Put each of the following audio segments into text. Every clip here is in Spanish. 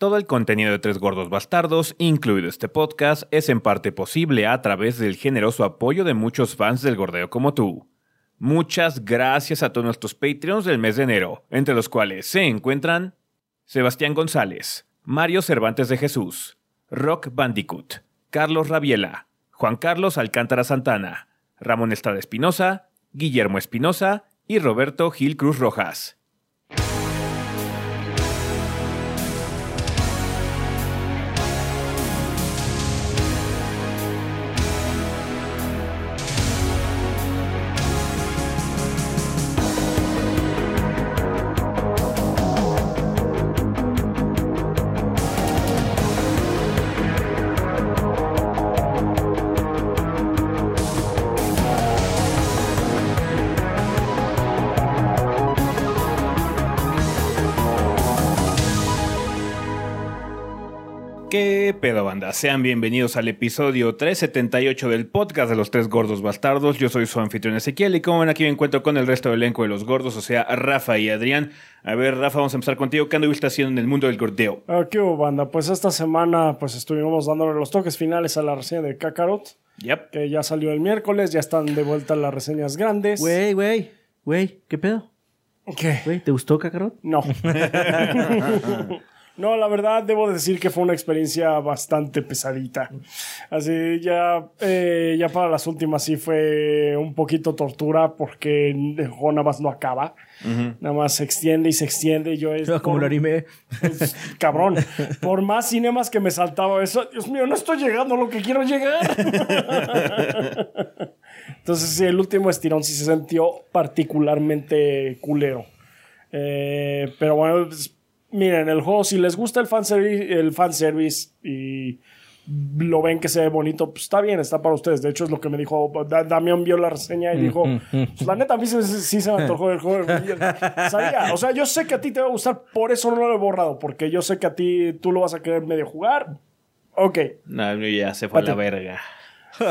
Todo el contenido de Tres Gordos Bastardos, incluido este podcast, es en parte posible a través del generoso apoyo de muchos fans del gordeo como tú. Muchas gracias a todos nuestros Patreons del mes de enero, entre los cuales se encuentran Sebastián González, Mario Cervantes de Jesús, Rock Bandicoot, Carlos Rabiela, Juan Carlos Alcántara Santana, Ramón Estrada Espinosa, Guillermo Espinosa y Roberto Gil Cruz Rojas. ¿Qué pedo, banda? Sean bienvenidos al episodio 378 del podcast de los tres gordos bastardos. Yo soy su anfitrión Ezequiel y como ven aquí me encuentro con el resto del elenco de los gordos, o sea, Rafa y Adrián. A ver, Rafa, vamos a empezar contigo. ¿Qué anduviste haciendo en el mundo del gordeo? Ah, ¿Qué hubo, banda? Pues esta semana pues estuvimos dándole los toques finales a la reseña de Kakarot, Yep. que ya salió el miércoles, ya están de vuelta las reseñas grandes. Güey, güey, güey, ¿qué pedo? ¿Qué? Güey, ¿te gustó Kakarot? No. no, la verdad debo decir que fue una experiencia bastante pesadita. Así ya, eh, ya para las últimas sí fue un poquito tortura porque el juego nada más no acaba. Nada más se extiende y se extiende y yo es... Como por- lo anime. Pues, cabrón, por más cinemas que me saltaba eso, Dios mío, no estoy llegando a lo que quiero llegar. Entonces, sí, el último estirón sí se sintió particularmente culero. Eh, pero bueno, pues, miren, el juego, si les gusta el fanservice, el fanservice y lo ven que se ve bonito, pues está bien, está para ustedes. De hecho, es lo que me dijo Da- Damián, vio la reseña y dijo: pues, La neta, a mí sí, sí se me antojó el juego. Sabía, o sea, yo sé que a ti te va a gustar, por eso no lo he borrado, porque yo sé que a ti tú lo vas a querer medio jugar. Ok. No, ya se fue a la verga.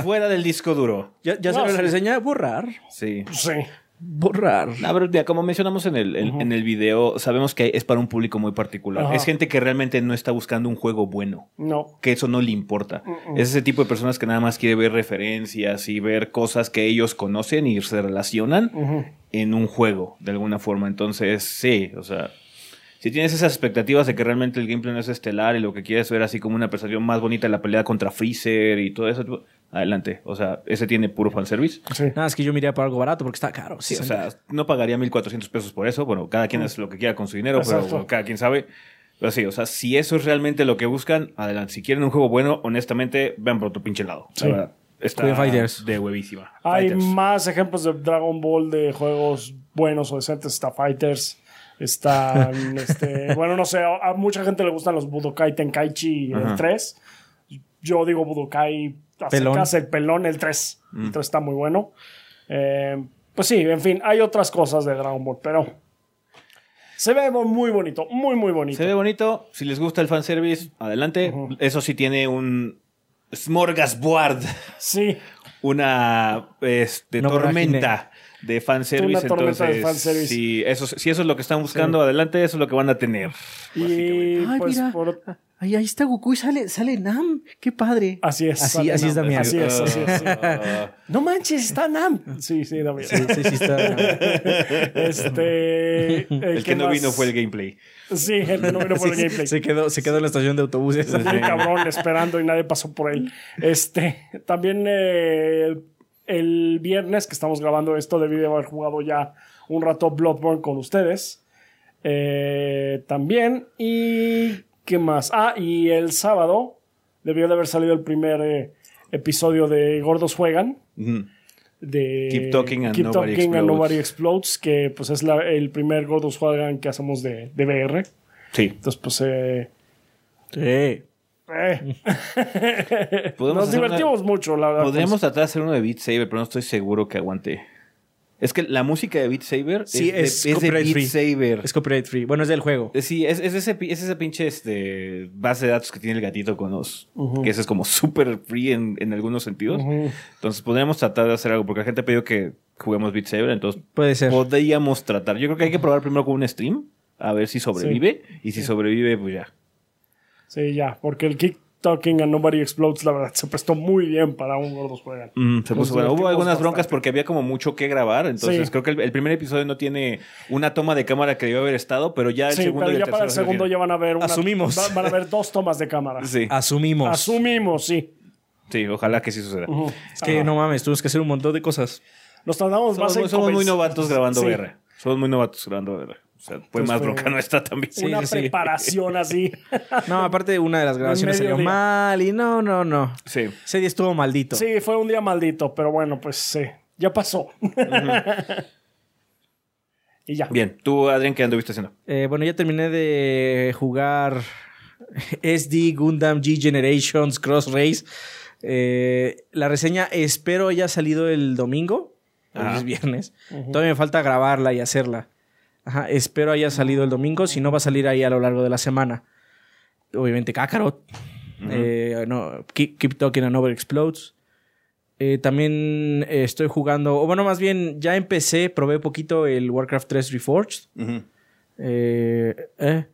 Fuera del disco duro. ¿Ya, ya No, salió la reseña? Borrar. Sí. Sí. Borrar. A ver, ya, como mencionamos en el, en, en el video, sabemos que es para un público muy particular. Ajá. Es gente que realmente no está buscando un juego bueno. No. que eso no le importa. Es ese tipo de personas que nada más quiere ver referencias y ver cosas que ellos conocen y se relacionan en un juego, de alguna forma. Entonces, sí, o sea, si tienes esas expectativas de que realmente el gameplay no es estelar y lo que quieres ver así como una percepción más bonita de la pelea contra Freezer y todo eso, tipo, adelante. O sea, ese tiene puro fanservice. Sí. Nada, es que yo miré por algo barato porque está caro. Sí, o sea, no pagaría 1400 pesos por eso. Bueno, cada quien hace lo que quiera con su dinero, pero bueno, cada quien sabe. Pero sí, o sea, si eso es realmente lo que buscan, adelante. Si quieren un juego bueno, honestamente, vean por otro pinche lado. La Sí. verdad, Está Cuiden Fighters. de huevísima. Hay Fighters. más ejemplos de Dragon Ball de juegos buenos o decentes. Está Fighters. Están, este, bueno, no sé, a, a mucha gente le gustan los Budokai Tenkaichi el 3. Yo digo Budokai Pelón. el pelón, el 3. El 3 está muy bueno. Eh, pues sí, en fin, hay otras cosas de Dragon Ball, pero se ve muy bonito, muy, muy bonito. Se ve bonito. Si les gusta el fanservice, adelante. Eso sí tiene un smorgasbord. Sí, Una este, No tormenta de fanservice. Una tormenta de entonces, fanservice. Si eso, si eso es lo que están buscando, adelante, eso es lo que van a tener. y Ay, pues mira. por- Ay, ahí está Goku y sale, sale Nam. Qué padre. así es. Así, así es. Damián. Así es, así es. No manches, está Nam. Sí, sí, Damián. Sí, sí, sí está. Este. el que no vino fue el gameplay. Sí, el que no vino fue el gameplay. Se quedó, se quedó en la estación de autobuses. Bien cabrón esperando y nadie pasó por él. Este, también eh, el, viernes que estamos grabando esto, debí de haber jugado ya un rato Bloodborne con ustedes. Eh, también. Y. ¿Qué más? Ah, y el sábado debió de haber salido el primer eh, episodio de Gordos Juegan. De Keep Talking and Keep Nobody Talking and Explodes. Nobody Explodes, que pues es la- el primer Gordos Juegan que hacemos de, de VR. Sí. Entonces, pues. eh, Sí. Eh, Nos una- divertimos mucho, la verdad. Podríamos tratar de hacer uno de Beat Saber, pero no estoy seguro que aguante. Es que la música de Beat Saber Sí, es, es, de, es de Beat free. Saber. Es copyright free. Bueno, es del juego. Eh, Sí, es, es ese, es esa pinche este, base de datos que tiene el gatito con los... Que ese es como súper free en, en algunos sentidos. Entonces podríamos tratar de hacer algo, porque la gente ha pedido que juguemos Beat Saber, entonces Puede ser. podríamos tratar. Yo creo que hay que probar primero con un stream, a ver si sobrevive, y si sobrevive, pues ya. Sí, ya, porque el Keep Talking and Nobody Explodes, la verdad, se prestó muy bien para un gordos juegan. Mm, se puso bueno. Hubo algunas broncas bastante. porque había como mucho que grabar. Entonces Sí. creo que el, el primer episodio no tiene una toma de cámara que debió haber estado, pero ya el Sí, segundo pero y ya el para el segundo ya van a ver una- Asumimos. va- van a ver dos tomas de cámara. Sí, Asumimos. Asumimos, sí. sí, ojalá que sí suceda. Es que Ajá. no mames, tuvimos que hacer un montón de cosas. Nos tardamos Somos, más en somos muy novatos grabando Sí. VR. Somos muy novatos grabando VR. O sea, pues Pues más fue- bronca no está también. Sí, Una sí, sí. preparación así. No, aparte una de las grabaciones salió día. mal y no, no, no. Sí. Ese día estuvo maldito. Sí, fue un día maldito, pero bueno, pues sí, ya pasó. y ya. Bien, tú, Adrián, ¿qué anduviste haciendo? Eh, bueno, ya terminé de jugar SD Gundam G Generations Cross Race. Eh, la reseña espero haya salido el domingo. Es viernes. Todavía me falta grabarla y hacerla. Ajá, espero haya salido el domingo. Si no, va a salir ahí a lo largo de la semana. Obviamente, Kakarot. Eh, no, keep, Keep Talking and Over Explodes. Eh, también eh, estoy jugando, o bueno, más bien ya empecé, probé poquito el Warcraft 3 Reforged. Eh, eh,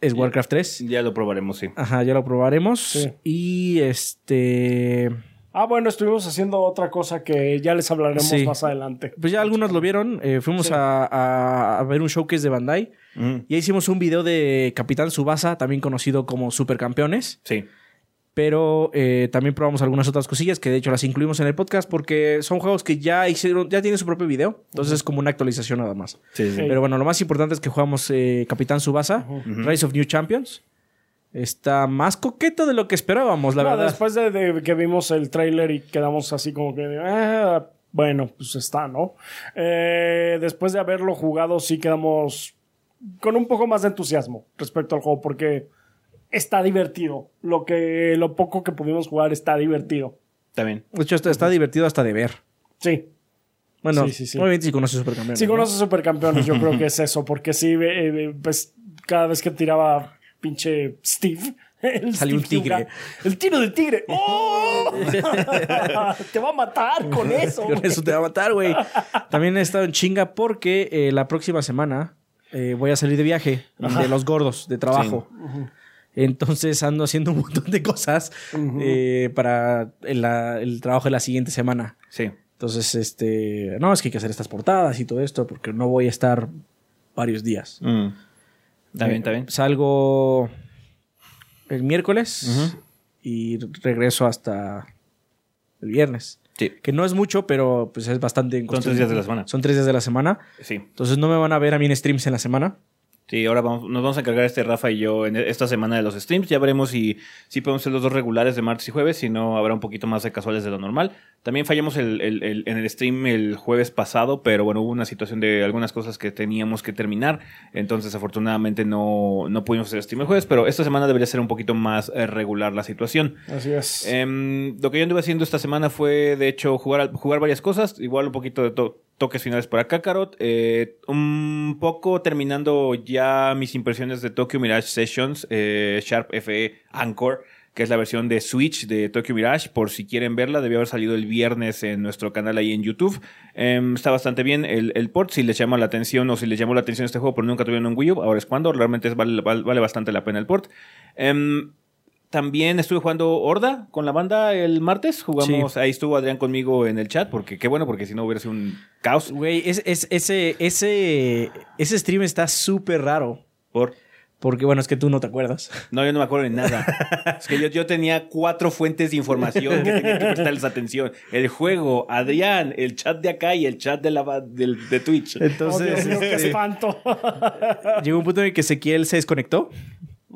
es Warcraft 3. Ya lo probaremos, sí. Ajá, ya lo probaremos. Sí. Y este. Ah, bueno, estuvimos haciendo otra cosa que ya les hablaremos Sí. más adelante. Pues ya algunos lo vieron. eh, fuimos Sí. a, a- a ver un showcase de Bandai. Ujú. Ya hicimos un video de Capitán Subasa, también conocido como Supercampeones. Sí. Pero eh, también probamos algunas otras cosillas que de hecho las incluimos en el podcast porque son juegos que ya hicieron, ya tienen su propio video. Entonces es como una actualización nada más. Sí, sí. Sí. Pero bueno, lo más importante es que jugamos eh, Capitán Subasa, Rise of New Champions. Está más coqueto de lo que esperábamos, la No, verdad. después de, de que vimos el tráiler y quedamos así como que, ah, bueno, pues está, ¿no? Eh, después de haberlo jugado, sí quedamos con un poco más de entusiasmo respecto al juego, porque está divertido. Lo que, lo poco que pudimos jugar está divertido. También. De hecho, está, está divertido hasta de ver. Sí. Bueno, Sí, sí, sí. obviamente si conoces Supercampeones. Si ¿no? conoces Supercampeones, yo creo que es eso, porque sí, eh, eh, pues cada vez que tiraba pinche Steve, el Salió un tigre. El tiro de tigre. ¡Oh! Te va a matar con eso. Con eso te va a matar, güey. También he estado en chinga porque eh, la próxima semana eh, voy a salir de viaje de los gordos, de trabajo. Entonces ando haciendo un montón de cosas eh, para el, la- el trabajo de la siguiente semana. Sí. Entonces, este. No, es que hay que hacer estas portadas y todo esto porque no voy a estar varios días. Mm. Está bien, Eh, está bien. Salgo el miércoles y regreso hasta el viernes. Sí. Que no es mucho, pero pues es bastante. Son tres días de la semana. Son tres días de la semana. Sí. Entonces no me van a ver a mí en streams en la semana. Sí, ahora vamos, nos vamos a encargar este Rafa y yo en esta semana de los streams. Ya veremos si, si podemos ser los dos regulares de martes y jueves, si no habrá un poquito más de casuales de lo normal. También fallamos el, el- el- en el stream el jueves pasado, pero bueno, hubo una situación de algunas cosas que teníamos que terminar. Entonces, afortunadamente no, no pudimos hacer stream el jueves, pero esta semana debería ser un poquito más eh, regular la situación. Así es. Em, lo que yo anduve haciendo esta semana fue, de hecho, jugar, jugar varias cosas. Igual un poquito de to- toques finales para Kakarot. eh, un poco terminando ya mis impresiones de Tokyo Mirage Sessions, eh, Sharp FE Anchor, que es la versión de Switch de Tokyo Mirage. Por si quieren verla, debió haber salido el viernes en nuestro canal ahí en YouTube. Em, está bastante bien el, el port. Si les llama la atención o si les llamó la atención este juego, pero nunca tuvieron un Wii U, ahora es cuando. Realmente vale, vale- vale bastante la pena el port. También estuve jugando Horda con la banda el martes. Jugamos, ahí estuvo Adrián conmigo en el chat, porque qué bueno, porque si no hubiera sido un caos. Güey, es, es- ese, ese, ese stream está súper raro. Por... Porque, bueno, es que tú no te acuerdas. No, yo no me acuerdo de nada. es que yo, yo tenía cuatro fuentes de información que tenía que prestarles atención. El juego, Adrián, el chat de acá y el chat de, la, del- de Twitch. oh, Entonces, Dios mío, qué este, espanto. llegó un punto en el que Ezequiel se desconectó.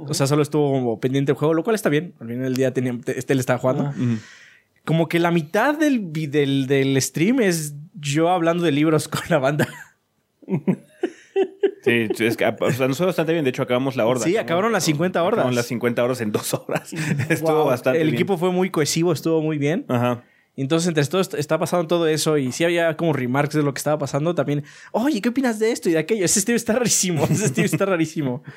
O sea, solo estuvo como pendiente del juego, lo cual está bien. Al final del día tenía, este le estaba jugando. Ujú. Como que la mitad del, del, del stream es yo hablando de libros con la banda. Sí, es que o sea, nos fue bastante bien. De hecho, acabamos la horda. Sí, acabaron las 50 hordas. Acabaron las 50 horas en dos horas. Estuvo Wow. bastante El bien. equipo fue muy cohesivo, estuvo muy bien. Ajá. Entonces, entre todo est- está pasando todo eso y sí había como remarks de lo que estaba pasando también. Oye, ¿qué opinas de esto y de aquello? Ese stream está rarísimo. Ese stream está rarísimo.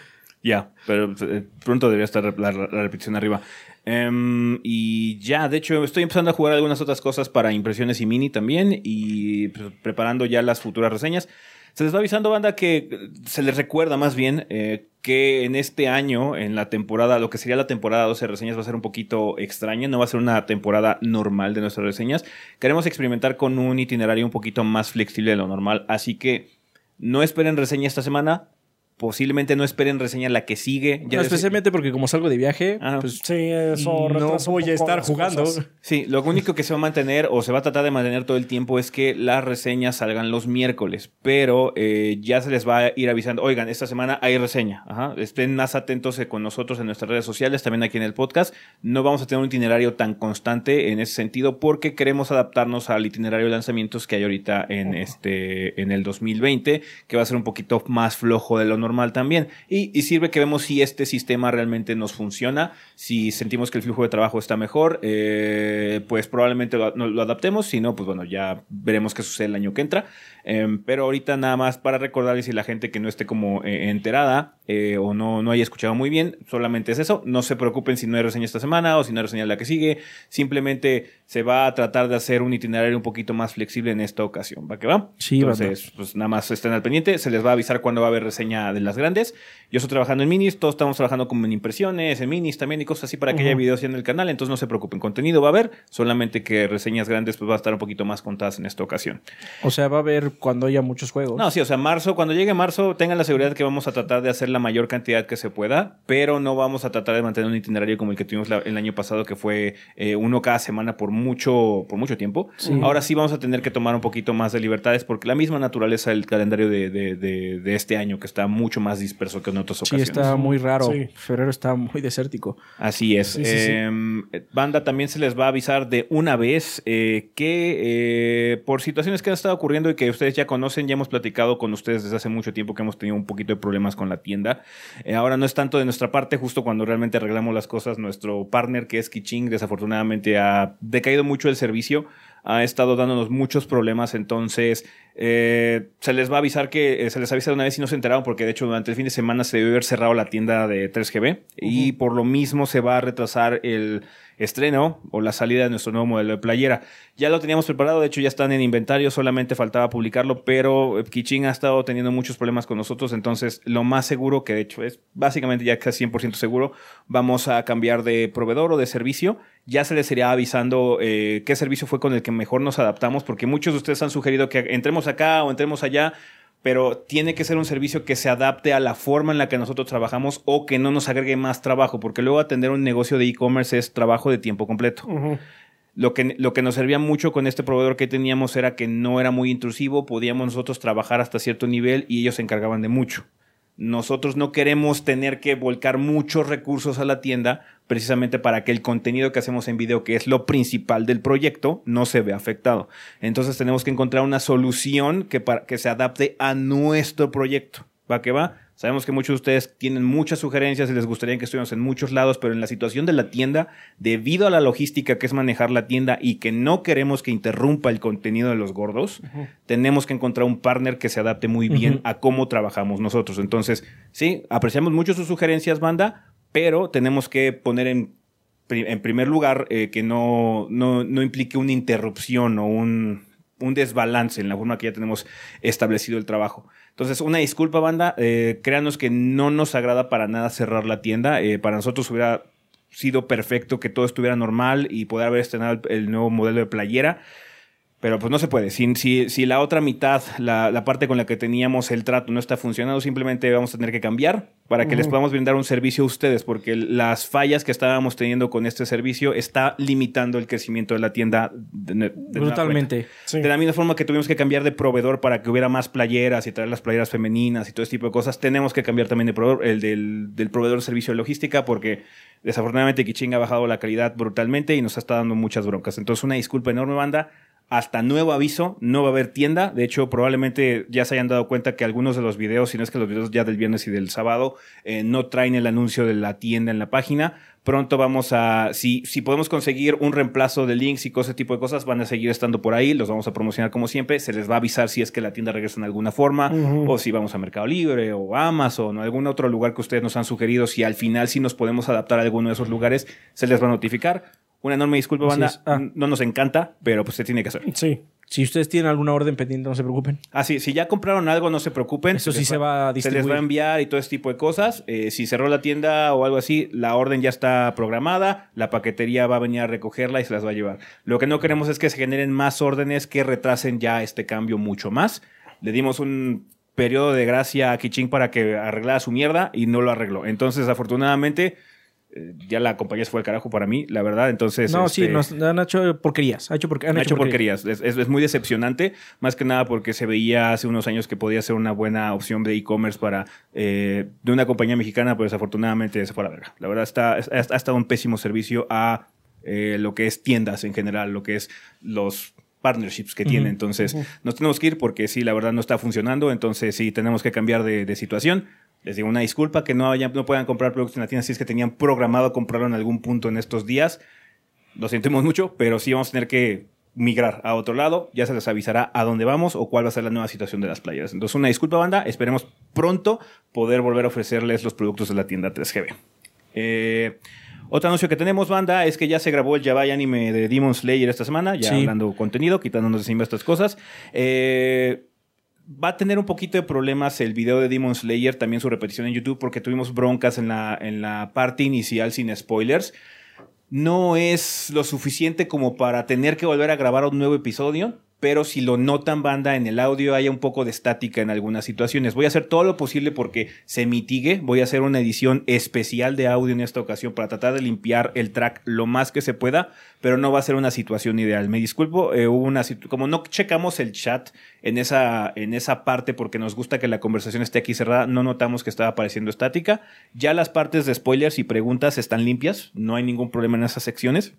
Ya, pero eh, pronto debería estar la, repetición arriba. Em, y ya, de hecho, estoy empezando a jugar algunas otras cosas para impresiones y mini también y pues, preparando ya las futuras reseñas. Se les va avisando, banda, que se les recuerda más bien eh, que en este año, en la temporada, lo que sería la temporada 12 reseñas va a ser un poquito extraña, no va a ser una temporada normal de nuestras reseñas. Queremos experimentar con un itinerario un poquito más flexible de lo normal, así que no esperen reseña esta semana, posiblemente no esperen reseña la que sigue. Ya no, especialmente porque como salgo de viaje, ah, pues sí, eso no voy a estar jugando. Sí, lo único que se va a mantener o se va a tratar de mantener todo el tiempo es que las reseñas salgan los miércoles, pero eh, ya se les va a ir avisando, oigan, esta semana hay reseña, Ajá. estén más atentos con nosotros en nuestras redes sociales, también aquí en el podcast. No vamos a tener un itinerario tan constante en ese sentido porque queremos adaptarnos al itinerario de lanzamientos que hay ahorita en, este, en el 2020, que va a ser un poquito más flojo de lo normal también. Y, sirve que vemos si este sistema realmente nos funciona, si sentimos que el flujo de trabajo está mejor, eh, pues probablemente lo, lo, adaptemos, si no, pues bueno, ya veremos qué sucede el año que entra. Em, pero ahorita nada más para recordarles y la gente que no esté como eh, enterada eh, o no, no haya escuchado muy bien, solamente es eso. No se preocupen si no hay reseña esta semana o si no hay reseña la que sigue. Simplemente se va a tratar de hacer un itinerario un poquito más flexible en esta ocasión. ¿Va que va? Sí, Entonces, pues nada más estén al pendiente. Se les va a avisar cuando va a haber reseña de las grandes. Yo estoy trabajando en minis, todos estamos trabajando como en impresiones, en minis también y cosas así para que haya videos en el canal. Entonces no se preocupen, contenido va a haber, solamente que reseñas grandes pues va a estar un poquito más contadas en esta ocasión. O sea, va a haber cuando haya muchos juegos. No, sí, o sea, marzo, cuando llegue marzo, tengan la seguridad que vamos a tratar de hacer la mayor cantidad que se pueda, pero no vamos a tratar de mantener un itinerario como el que tuvimos el año pasado, que fue eh, uno cada semana por mucho, por mucho tiempo. Ahora sí vamos a tener que tomar un poquito más de libertades, porque la misma naturaleza del calendario de, de, de, este año, que está mucho más disperso que en otras ocasiones. Sí, está muy raro. Febrero está muy desértico. Así es. Em, banda también se les va a avisar de una vez eh, que eh, por situaciones que han estado ocurriendo y que ustedes ya conocen, ya hemos platicado con ustedes desde hace mucho tiempo que hemos tenido un poquito de problemas con la tienda. Eh, ahora no es tanto de nuestra parte, justo cuando realmente arreglamos las cosas, nuestro partner que es Kiching desafortunadamente ha decaído mucho el servicio, ha estado dándonos muchos problemas, entonces eh, se les va a avisar que eh, se les avisa de una vez si no se enteraron, porque de hecho durante el fin de semana se debe haber cerrado la tienda de 3GB y por lo mismo se va a retrasar el estreno o la salida de nuestro nuevo modelo de playera. Ya lo teníamos preparado, de hecho ya están en inventario, solamente faltaba publicarlo, pero Kiching ha estado teniendo muchos problemas con nosotros, entonces lo más seguro, que de hecho es básicamente ya casi 100% seguro, vamos a cambiar de proveedor o de servicio. Ya se les iría avisando eh, qué servicio fue con el que mejor nos adaptamos, porque muchos de ustedes han sugerido que entremos acá o entremos allá pero tiene que ser un servicio que se adapte a la forma en la que nosotros trabajamos o que no nos agregue más trabajo, porque luego atender un negocio de e-commerce es trabajo de tiempo completo. Lo que, lo que nos servía mucho con este proveedor que teníamos era que no era muy intrusivo, podíamos nosotros trabajar hasta cierto nivel y ellos se encargaban de mucho. Nosotros no queremos tener que volcar muchos recursos a la tienda precisamente para que el contenido que hacemos en video, que es lo principal del proyecto, no se vea afectado. Entonces tenemos que encontrar una solución que, para, que se adapte a nuestro proyecto. ¿Va que va? Sabemos que muchos de ustedes tienen muchas sugerencias y les gustaría que estuviéramos en muchos lados, pero en la situación de la tienda, debido a la logística que es manejar la tienda y que no queremos que interrumpa el contenido de los gordos, tenemos que encontrar un partner que se adapte muy bien a cómo trabajamos nosotros. Entonces, sí, apreciamos mucho sus sugerencias, banda, pero tenemos que poner en, en primer lugar eh, que no, no, no implique una interrupción o un, un desbalance en la forma que ya tenemos establecido el trabajo. Entonces, una disculpa, banda. Eh, créanos que no nos agrada para nada cerrar la tienda. Eh, para nosotros hubiera sido perfecto que todo estuviera normal y poder haber estrenado el nuevo modelo de playera. Pero pues no se puede. Si, si, si la otra mitad, la, la, parte con la que teníamos el trato no está funcionando, simplemente vamos a tener que cambiar para que les podamos brindar un servicio a ustedes, porque las fallas que estábamos teniendo con este servicio está limitando el crecimiento de la tienda. Brutalmente. De la misma forma que tuvimos que cambiar de proveedor para que hubiera más playeras y traer las playeras femeninas y todo ese tipo de cosas, tenemos que cambiar también de proveedor, el del, del proveedor de servicio de logística, porque desafortunadamente Kiching ha bajado la calidad brutalmente y nos está dando muchas broncas. Entonces, una disculpa enorme, banda hasta nuevo aviso, no va a haber tienda. De hecho, probablemente ya se hayan dado cuenta que algunos de los videos, si no es que los videos ya del viernes y del sábado, eh, no traen el anuncio de la tienda en la página. Pronto vamos a, si, si podemos conseguir un reemplazo de links y ese tipo de cosas, van a seguir estando por ahí, los vamos a promocionar como siempre. Se les va a avisar si es que la tienda regresa en alguna forma, o si vamos a Mercado Libre, o Amazon, o algún otro lugar que ustedes nos han sugerido. Si al final sí nos podemos adaptar a alguno de esos lugares, se les va a notificar una enorme disculpa, banda. Ah. No nos encanta, pero pues se tiene que hacer. Sí. Si ustedes tienen alguna orden pendiente, no se preocupen. Ah, sí, si ya compraron algo, no se preocupen. Eso sí les se va a Se les va distribuir. a enviar y todo ese tipo de cosas. Eh, si cerró la tienda o algo así, la orden ya está programada, la paquetería va a venir a recogerla y se las va a llevar. Lo que no queremos es que se generen más órdenes que retrasen ya este cambio mucho más. Le dimos un periodo de gracia a Kiching para que arreglara su mierda y no lo arregló. Entonces, afortunadamente, ya la compañía se fue al carajo para mí, la verdad. Entonces, no, sí, este, nos han hecho porquerías. Ha hecho porque- han han hecho porquerías. Es, es- es muy decepcionante, más que nada porque se veía hace unos años que podía ser una buena opción de e-commerce para eh, de una compañía mexicana, pero desafortunadamente se fue a la verga. La verdad está, ha, ha estado un pésimo servicio a eh, lo que es tiendas en general, lo que es los partnerships que tiene. Entonces, nos tenemos que ir porque sí, la verdad no está funcionando. Entonces, sí, tenemos que cambiar de, de situación. Les digo una disculpa que no, no puedan comprar productos en la tienda si es que tenían programado comprarlo en algún punto en estos días. Lo sentimos mucho, pero sí vamos a tener que migrar a otro lado. Ya se les avisará a dónde vamos o cuál va a ser la nueva situación de las playas. Entonces, una disculpa, banda. Esperemos pronto poder volver a ofrecerles los productos de la tienda 3GB. Eh, otro anuncio que tenemos, banda, es que ya se grabó el Yabai anime de Demon Slayer esta semana, ya Sí. hablando contenido, quitándonos de estas cosas. Eh, va a tener un poquito de problemas el video de Demon Slayer, también su repetición en YouTube, porque tuvimos broncas en la, en la parte inicial sin spoilers. No es lo suficiente como para tener que volver a grabar un nuevo episodio, pero si lo notan, banda, en el audio hay un poco de estática en algunas situaciones. Voy a hacer todo lo posible porque se mitigue. Voy a hacer una edición especial de audio en esta ocasión para tratar de limpiar el track lo más que se pueda, pero no va a ser una situación ideal. Me disculpo, eh, hubo una como no checamos el chat en esa, en esa parte porque nos gusta que la conversación esté aquí cerrada, no notamos que estaba apareciendo estática. Ya las partes de spoilers y preguntas están limpias, no hay ningún problema en esas secciones.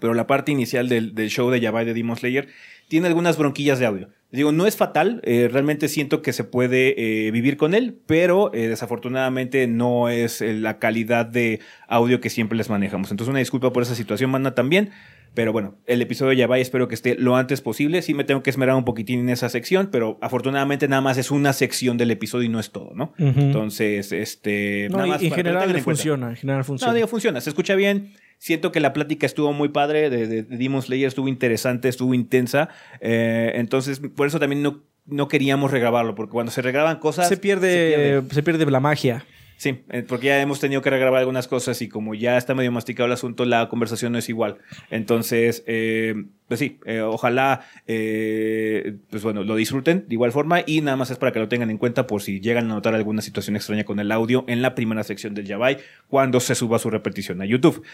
Pero la parte inicial del, del show de Yabai de Demon Slayer tiene algunas bronquillas de audio. Digo, no es fatal, eh, realmente siento que se puede eh, vivir con él, pero eh, desafortunadamente no es la calidad de audio que siempre les manejamos. Entonces, una disculpa por esa situación, manda también. Pero bueno, el episodio de Yabai espero que esté lo antes posible. Sí me tengo que esmerar un poquitín en esa sección, pero afortunadamente nada más es una sección del episodio y no es todo, ¿no? Ujú. Entonces, este... No, nada y más en general en funciona. En general funciona. No, digo, funciona, se escucha bien. Siento que la plática estuvo muy padre de, de, de Demon Slayer, estuvo interesante, estuvo intensa. Eh, entonces, por eso también no, no queríamos regrabarlo, porque cuando se regraban cosas. se, pierde, se pierde la magia. Sí, eh, porque ya hemos tenido que regrabar algunas cosas y como ya está medio masticado el asunto, la conversación no es igual. Entonces, eh, pues sí, eh, ojalá, eh, pues bueno, lo disfruten de igual forma y nada más es para que lo tengan en cuenta por si llegan a notar alguna situación extraña con el audio en la primera sección del Yabai cuando se suba su repetición a YouTube.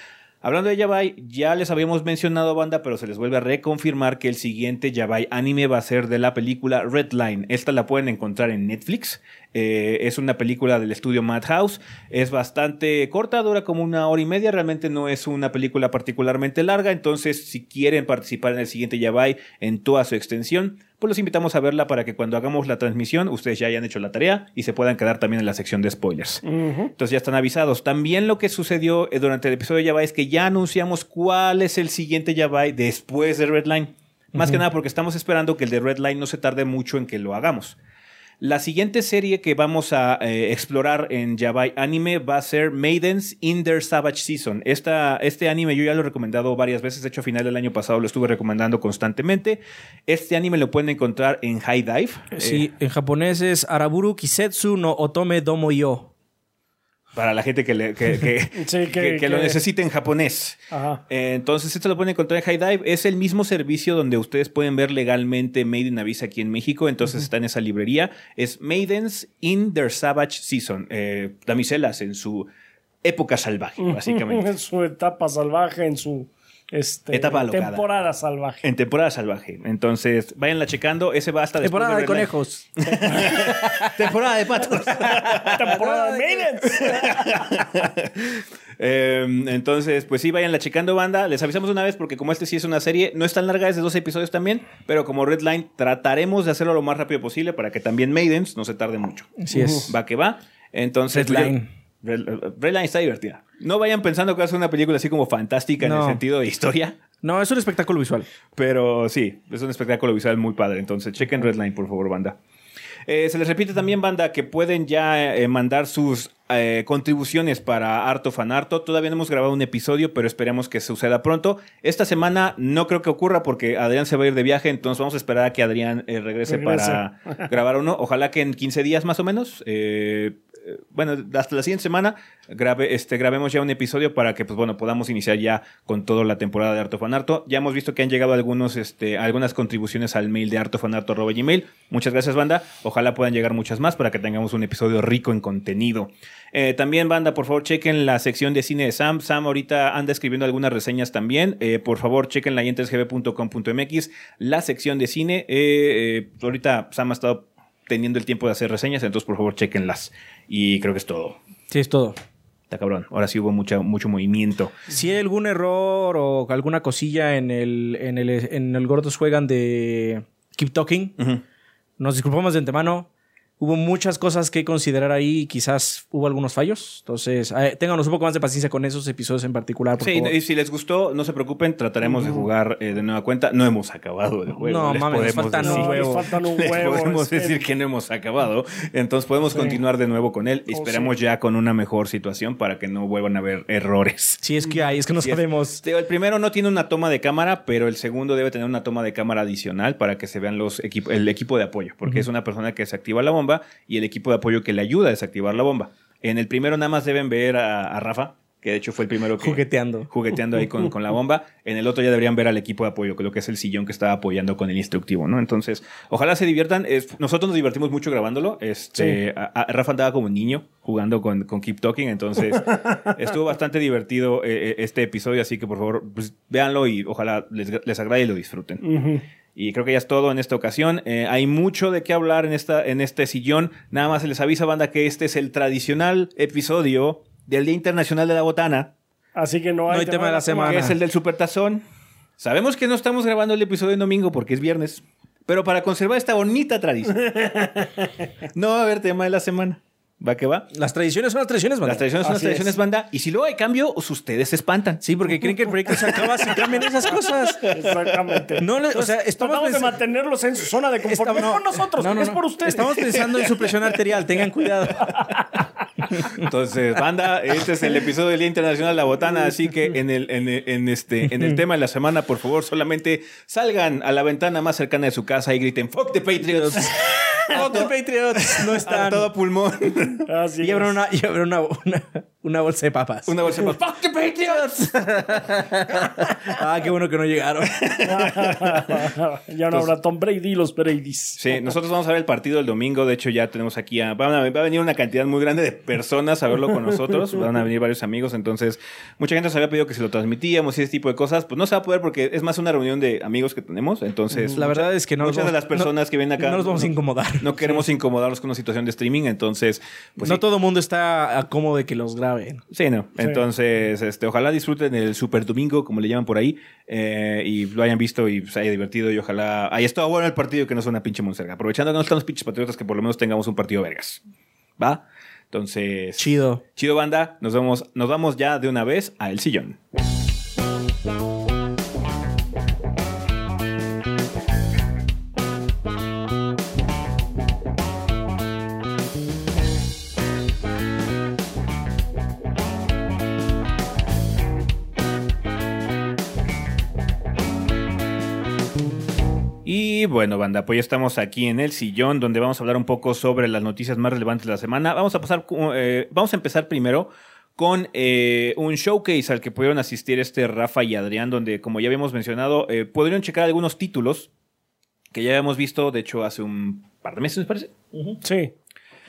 Hablando de Yabai, ya les habíamos mencionado banda, pero se les vuelve a reconfirmar que el siguiente Yabai anime va a ser de la película Red Line. Esta la pueden encontrar en Netflix. Eh, es una película del estudio Madhouse. Es bastante corta, dura como una hora y media. Realmente no es una película particularmente larga. Entonces, si quieren participar en el siguiente Yabai en toda su extensión, pues los invitamos a verla para que cuando hagamos la transmisión ustedes ya hayan hecho la tarea y se puedan quedar también en la sección de spoilers. Entonces ya están avisados. También lo que sucedió eh, durante el episodio de Yabai es que ya anunciamos cuál es el siguiente Yabai después de Redline. Más que nada porque estamos esperando que el de Redline no se tarde mucho en que lo hagamos. La siguiente serie que vamos a eh, explorar en Yabai Anime va a ser Maidens in Their Savage Season. Esta, este anime yo ya lo he recomendado varias veces, de hecho a final del año pasado lo estuve recomendando constantemente. Este anime lo pueden encontrar en High Dive. Eh, Sí, en japonés es Araburu Kisetsu no Otome Domo Yo. Para la gente que, le- que, que- Sí, que- lo necesite en japonés. Ajá. Eh, Entonces, esto lo pueden encontrar en High Dive. Es el mismo servicio donde ustedes pueden ver legalmente Made in Abyss aquí en México. Entonces, está en esa librería. Es Maidens in Their Savage Season. Eh, damiselas en su época salvaje, básicamente. En su etapa salvaje, en su este, Etapa alocada. temporada salvaje. En temporada salvaje. Entonces, váyanla checando. Ese va hasta después Temporada de conejos. temporada de patos. temporada de Maidens. Eh, entonces, pues sí, váyanla checando, banda. Les avisamos una vez porque como este sí es una serie, no es tan larga, es de 12 episodios también, pero como Redline trataremos de hacerlo lo más rápido posible para que también Maidens no se tarde mucho. Así es. Va que va. Entonces, Redline. pues, Redline está divertida. No vayan pensando que va a ser una película así como fantástica en el sentido de historia, No, es un espectáculo visual. pero sí, es un espectáculo visual muy padre. Entonces, chequen Redline, por favor, banda. Eh, se les repite también, banda, que pueden ya eh, mandar sus eh, contribuciones para Arto Fanarto. Todavía no hemos grabado un episodio, pero esperemos que suceda pronto. Esta semana no creo que ocurra porque Adrián se va a ir de viaje, entonces vamos a esperar a que Adrián eh, regrese, Regrese. para grabar uno. Ojalá que en 15 días más o menos. Bueno, hasta la siguiente semana grabe, este, grabemos ya un episodio para que pues bueno podamos iniciar ya con toda la temporada de Arto Fanarto. Ya hemos visto que han llegado algunos, este, algunas contribuciones al mail de artofanarto.gmail. Muchas gracias, banda. Ojalá puedan llegar muchas más para que tengamos un episodio rico en contenido. Eh, también, banda, por favor, chequen la sección de cine de Sam. Sam ahorita anda escribiendo algunas reseñas también. Eh, por favor, chequen la en 3gb.com.mx, la sección de cine. Eh, ahorita Sam ha estado teniendo el tiempo de hacer reseñas, entonces por favor, chequenlas. Y creo que es todo. Sí, es todo. Está cabrón. Ahora sí hubo mucha, mucho movimiento. Si hay algún error o alguna cosilla en el, en el, en el Gordos Juegan de Keep Talking, nos disculpamos de antemano. Hubo muchas cosas que considerar ahí y quizás hubo algunos fallos. Entonces, eh, ténganos un poco más de paciencia con esos episodios en particular, por Sí, favor. y si les gustó, no se preocupen, trataremos de jugar eh, de nueva cuenta. No hemos acabado el juego. No, les mames, nos podemos faltan decir. un les huevo. faltan un Les podemos es decir que no hemos acabado. Entonces podemos Sí. continuar de nuevo con él. Oh, Esperamos sí. ya con una mejor situación para que no vuelvan a haber errores. Sí, es que hay, es que no Sí, es- sabemos. Digo, El primero no tiene una toma de cámara, pero el segundo debe tener una toma de cámara adicional para que se vean los equipo- el equipo de apoyo, porque es una persona que desactiva la bomba y el equipo de apoyo que le ayuda a desactivar la bomba. En el primero nada más deben ver a, a Rafa, que de hecho fue el primero que Jugueteando. jugueteando ahí con, con la bomba. En el otro ya deberían ver al equipo de apoyo, que lo que es el sillón que estaba apoyando con el instructivo, ¿no? Entonces, ojalá se diviertan. Es- nosotros nos divertimos mucho grabándolo. Este, Sí. a- a- Rafa andaba como un niño jugando con, con Keep Talking, entonces estuvo bastante divertido eh, eh, este episodio, así que por favor, pues, véanlo y ojalá les, les agrade y lo disfruten. Y creo que ya es todo en esta ocasión. Eh, hay mucho de qué hablar en, esta, en este sillón. Nada más se les avisa, banda, que este es el tradicional episodio del Día Internacional de la Botana Así que no hay, No hay tema de la semana. que es el del Supertazón. Sabemos que no estamos grabando el episodio en domingo porque es viernes, pero para conservar esta bonita tradición, no va a haber tema de la semana. ¿Va que va? Las tradiciones son las tradiciones, banda. Las tradiciones son las tradiciones, es. banda. Y si luego hay cambio, ustedes se espantan. Sí, porque creen que el proyecto se acaba si cambian esas cosas. Exactamente. No, le- o sea, estamos tratamos de pens- mantenerlos en su zona de confort. Estamos- no, es por nosotros, no, no, es no. por ustedes. Estamos pensando en su presión arterial, tengan cuidado. Entonces, banda, este es el episodio del Día Internacional de la Botana, así que en el, en, el- en este, en el tema de la semana, por favor, solamente salgan a la ventana más cercana de su casa y griten ¡Fuck the Patriots! The Patriots no a están. todo pulmón. Así Y habrá una, y habrá una, una, una bolsa de papas. Una bolsa más ¡Fuck the Patriots! Ah, qué bueno que no llegaron. ya no habrá Tom Brady y los Brady's. Sí, nosotros vamos a ver el partido el domingo. De hecho, ya tenemos aquí a. van a- va a venir una cantidad muy grande de personas a verlo con nosotros. Van a venir varios amigos. Entonces, mucha gente nos había pedido que se lo transmitíamos y ese tipo de cosas. Pues no se va a poder porque es más una reunión de amigos que tenemos. Entonces, La verdad es que no muchas de vamos- las personas no- que vienen acá. no nos vamos a incomodar. No queremos incomodarlos con una situación de streaming. Entonces, pues no sí. todo el mundo está a cómodo de que los graben. Sí, no. Entonces, este, ojalá disfruten el Super Domingo, como le llaman por ahí, eh, y lo hayan visto y se haya divertido. Y ojalá haya estado bueno el partido que no sea una pinche monserga. Aprovechando que no están los pinches patriotas, que por lo menos tengamos un partido vergas. ¿Va? Entonces. Chido. Chido, banda. Nos vemos, nos vamos ya de una vez a El Sillón. Y bueno, banda, pues ya estamos aquí en el sillón donde vamos a hablar un poco sobre las noticias más relevantes de la semana. Vamos a pasar, eh, vamos a empezar primero con eh, un showcase al que pudieron asistir este Rafa y Adrián, donde como ya habíamos mencionado, eh, pudieron checar algunos títulos que ya habíamos visto, de hecho, hace un par de meses, me parece. Sí.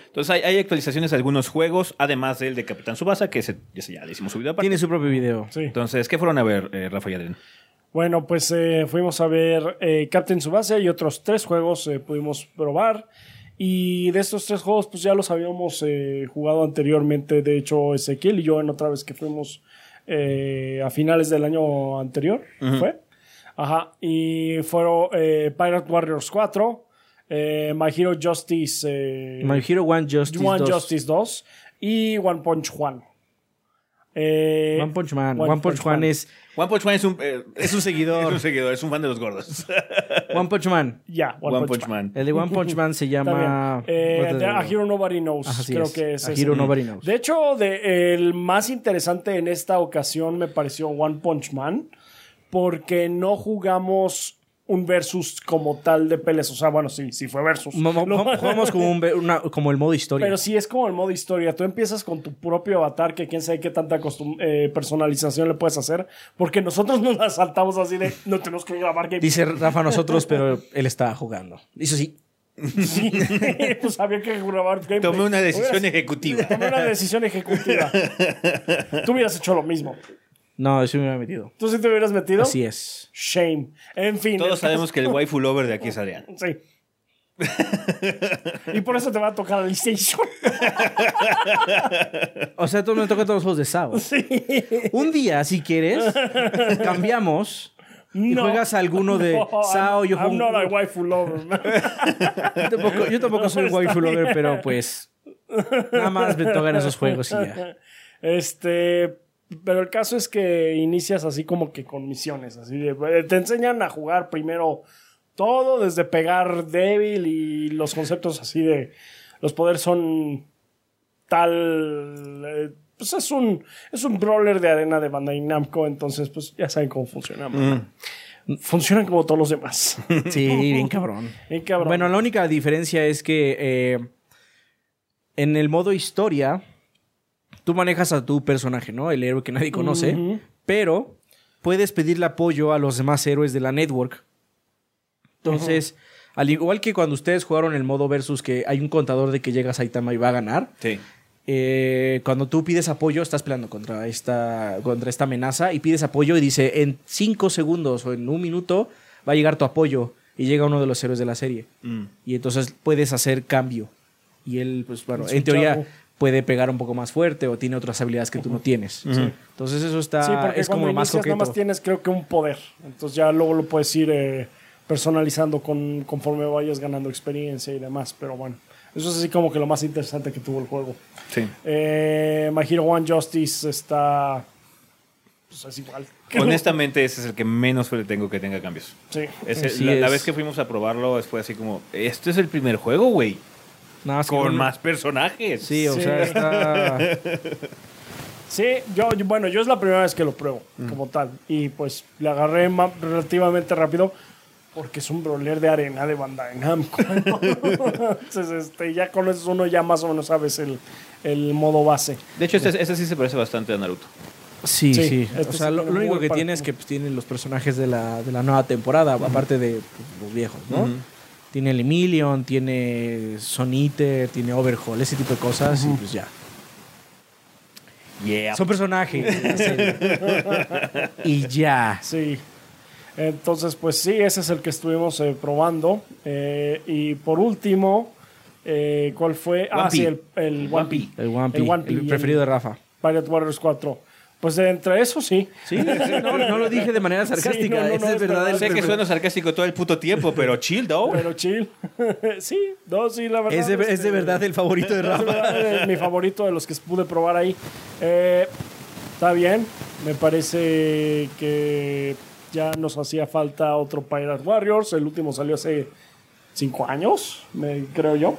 Entonces hay, hay actualizaciones de algunos juegos, además del de Capitán Subasa, que ese, ese ya le hicimos su video aparte. Tiene su propio video. Sí. Entonces, ¿qué fueron a ver, eh, Rafa y Adrián? Bueno, pues eh, fuimos a ver eh, Captain Subasa y otros tres juegos eh, pudimos probar. Y de estos tres juegos, pues ya los habíamos eh, jugado anteriormente. De hecho, Ezequiel y yo en otra vez que fuimos a finales del año anterior, ¿fue? Ajá. Y fueron Pirate Warriors 4, eh, My Hero Justice, My Hero One Justice One 2. Justice 2 y One Punch One. Eh, One Punch Man. One, Punch, Man, es, One Punch Man es un, eh, es un es seguidor. un seguidor, es un fan de los gordos. One Punch Man. Ya, One, Punch, Man. El de One Punch Man se llama. Eh, the- A Hero Nobody Knows. Ajá, así creo es. que es A ese. Hero Nobody Knows. De hecho, de- el más interesante en esta ocasión me pareció One Punch Man, porque no jugamos un versus como tal de peleas. O sea, bueno, sí, sí fue versus. Lo- Jugamos como, un, una- como el modo historia. Pero sí es como el modo historia. Tú empiezas con tu propio avatar, que quién sabe qué tanta costum- eh, personalización le puedes hacer. Porque nosotros nos la saltamos así de no tenemos que grabar gameplay. Dice Rafa nosotros, pero él estaba jugando. Dice sí. Sí, pues había que grabar gameplay. Tomé una decisión Hubieras- ejecutiva. Tomé una decisión ejecutiva. Tú hubieras hecho lo mismo. No, eso me había metido. ¿Tú sí te hubieras metido? Así es. Shame. En fin. Todos el sabemos que el waifu lover de aquí es Adrián. Sí. y por eso te va a tocar la PlayStation. O sea, tú me toca todos los juegos de Sao. Un día, si quieres, cambiamos y No. juegas alguno de No, Sao. Yo, I'm juego- not a waifu lover. man. yo tampoco, yo tampoco soy waifu lover, pero pues nada más me tocan esos juegos y ya. Este, pero el caso es que inicias así como que con misiones, así de, eh, te enseñan a jugar primero todo desde pegar débil y los conceptos así de los poderes son tal eh, pues es un es un brawler de arena de Bandai Namco, entonces pues ya saben cómo funciona. man. Funcionan como todos los demás. Sí, bien cabrón. Bien cabrón. Bueno, la única diferencia es que eh, en el modo historia, tú manejas a tu personaje, ¿no? El héroe que nadie conoce, pero puedes pedirle apoyo a los demás héroes de la network. Entonces, al igual que cuando ustedes jugaron el modo versus que hay un contador de que llega Saitama y va a ganar, Sí. eh, cuando tú pides apoyo, estás peleando contra esta, contra esta amenaza y pides apoyo y dice en cinco segundos o en un minuto va a llegar tu apoyo y llega uno de los héroes de la serie. Mm. Y entonces puedes hacer cambio. Y él, pues bueno, en teoría chavo. Puede pegar un poco más fuerte o tiene otras habilidades que tú no tienes. Entonces eso está, Sí, porque es como lo más inicias nada coqueto. más tienes creo que un poder. Entonces ya luego lo puedes ir eh, personalizando con, conforme vayas ganando experiencia y demás. Pero bueno, eso es así como que lo más interesante que tuvo el juego. Sí. Eh, My Hero One Justice está... Pues es igual. Honestamente, ese es el que menos le tengo que tenga cambios. Sí. Ese- la, la vez que fuimos a probarlo fue así como, este es el primer juego, güey. Nada más que Con más personajes. Sí, o Sí. sea, está... Sí, yo, yo- bueno, yo es la primera vez que lo pruebo como tal. Y pues le agarré relativamente rápido porque es un brawler de arena de Bandai Namco. Entonces, este, ya con eso uno ya más o menos sabes el, el modo base. De hecho, este, este sí se parece bastante a Naruto. Sí, Sí, sí. este o sea, lo, único que tiene es que pues, tiene los personajes de la, de la nueva temporada, aparte de pues, los viejos, ¿no? Tiene el Emilion, tiene Soniter, tiene Overhaul, ese tipo de cosas, y pues ya. Yeah. Son personajes. y ya. Sí. Entonces, pues sí, ese es el que estuvimos eh, probando. Eh, y por último, eh, ¿cuál fue? ah, One sí, P. el, el One P. El One P, El One P el- preferido de Rafa. Pirate Warriors 4. Pues entre eso sí. Sí, no, no lo dije de manera sarcástica. no, no, ese no, es es verdad. verdad. el Sé que suena sarcástico todo el puto tiempo, pero chill, though. Pero chill. sí, no, sí, la verdad. es, de, es de este, verdad el favorito de Rafa. verdad, eh, mi favorito de los que pude probar ahí. Eh, está bien. Me parece que ya nos hacía falta otro Pirate Warriors. El último salió hace cinco años, me, creo yo.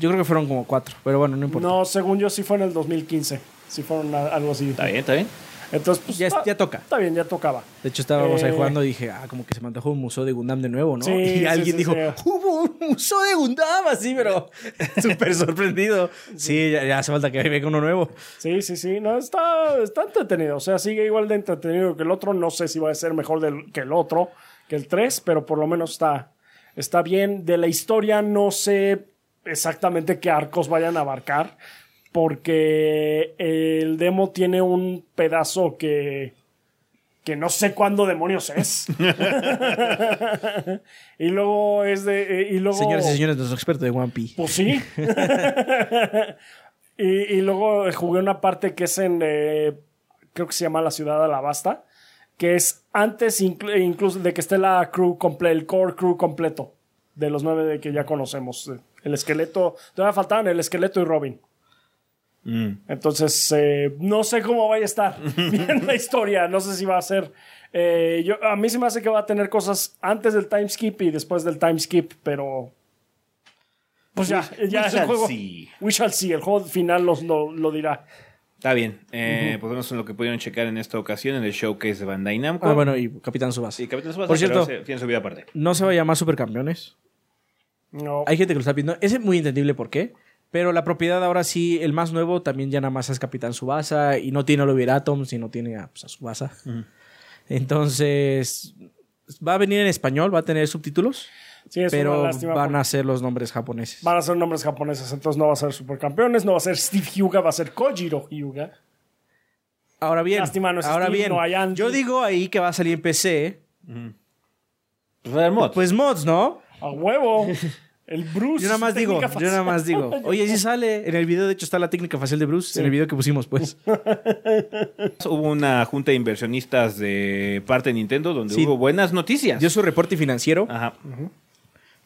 Yo creo que fueron como cuatro, pero bueno, no importa. No, según yo sí fue en el 2015. Sí fueron a- algo así. Está bien, está bien. Entonces, pues, Ya- está- ya toca. Está bien, ya tocaba. De hecho, estábamos ahí Eh, jugando y dije, ah, como que se me antojó un museo de Gundam de nuevo, ¿no? Sí, y alguien sí, dijo, sí. hubo un museo de Gundam, así, pero súper sorprendido. Sí, ya, ya hace falta que venga uno nuevo. Sí, sí, sí, no, está, está entretenido. O sea, sigue igual de entretenido que el otro. No sé si va a ser mejor del- que el otro, que el 3, pero por lo menos está, está bien. De la historia no sé exactamente qué arcos vayan a abarcar, porque el demo tiene un pedazo que, que no sé cuándo demonios es. y luego es de... eh, Y luego, Señoras y señores, nuestro experto de One Piece. pues sí. y, y luego jugué una parte que es en, eh, creo que se llama la ciudad de Alabasta, que es antes inclu- incluso de que esté la crew comple el core crew completo de los nueve de que ya conocemos. El esqueleto, todavía faltaban el esqueleto y Robin. Mm. Entonces, eh, no sé cómo vaya a estar bien la historia. No sé si va a ser. eh, yo, a mí se me hace que va a tener cosas antes del time skip y después del time skip, pero. Pues ya, ya we el juego. see. We shall see. El juego final los- lo, lo dirá. Está bien. Eh, Pues bueno, eso es lo que pudieron checar en esta ocasión en el showcase de Bandai Namco. Ah, bueno, y Capitán Subasa. Sí, Capitán Tsubasa, Por cierto- se- tiene su vida aparte. No se va a llamar Supercampeones. No. Hay gente que lo está pidiendo. Es muy entendible por qué. Pero la propiedad ahora sí, el más nuevo también ya nada más es Capitán Subasa y no tiene a Oliver Atom, sino tiene a, pues, a Subasa. Entonces, va a venir en español, va a tener subtítulos, Sí, es pero una lástima. van a ser los nombres japoneses. Van a ser nombres japoneses, entonces no va a ser supercampeones, no va a ser Steve Hyuga, va a ser Kojiro Hyuga. Ahora bien, Lástima, no es ahora Steve, bien, no hay Andy. yo digo ahí que va a salir en PC, Pues va a haber mods. pues mods, ¿no? A huevo. El Bruce. Yo nada más digo, yo nada más digo. Oye, sí sale. En el video, de hecho, está la técnica facial de Bruce. En el video que pusimos, pues. Hubo una junta de inversionistas de parte de Nintendo donde Sí. hubo buenas noticias. Dio su reporte financiero. Ajá.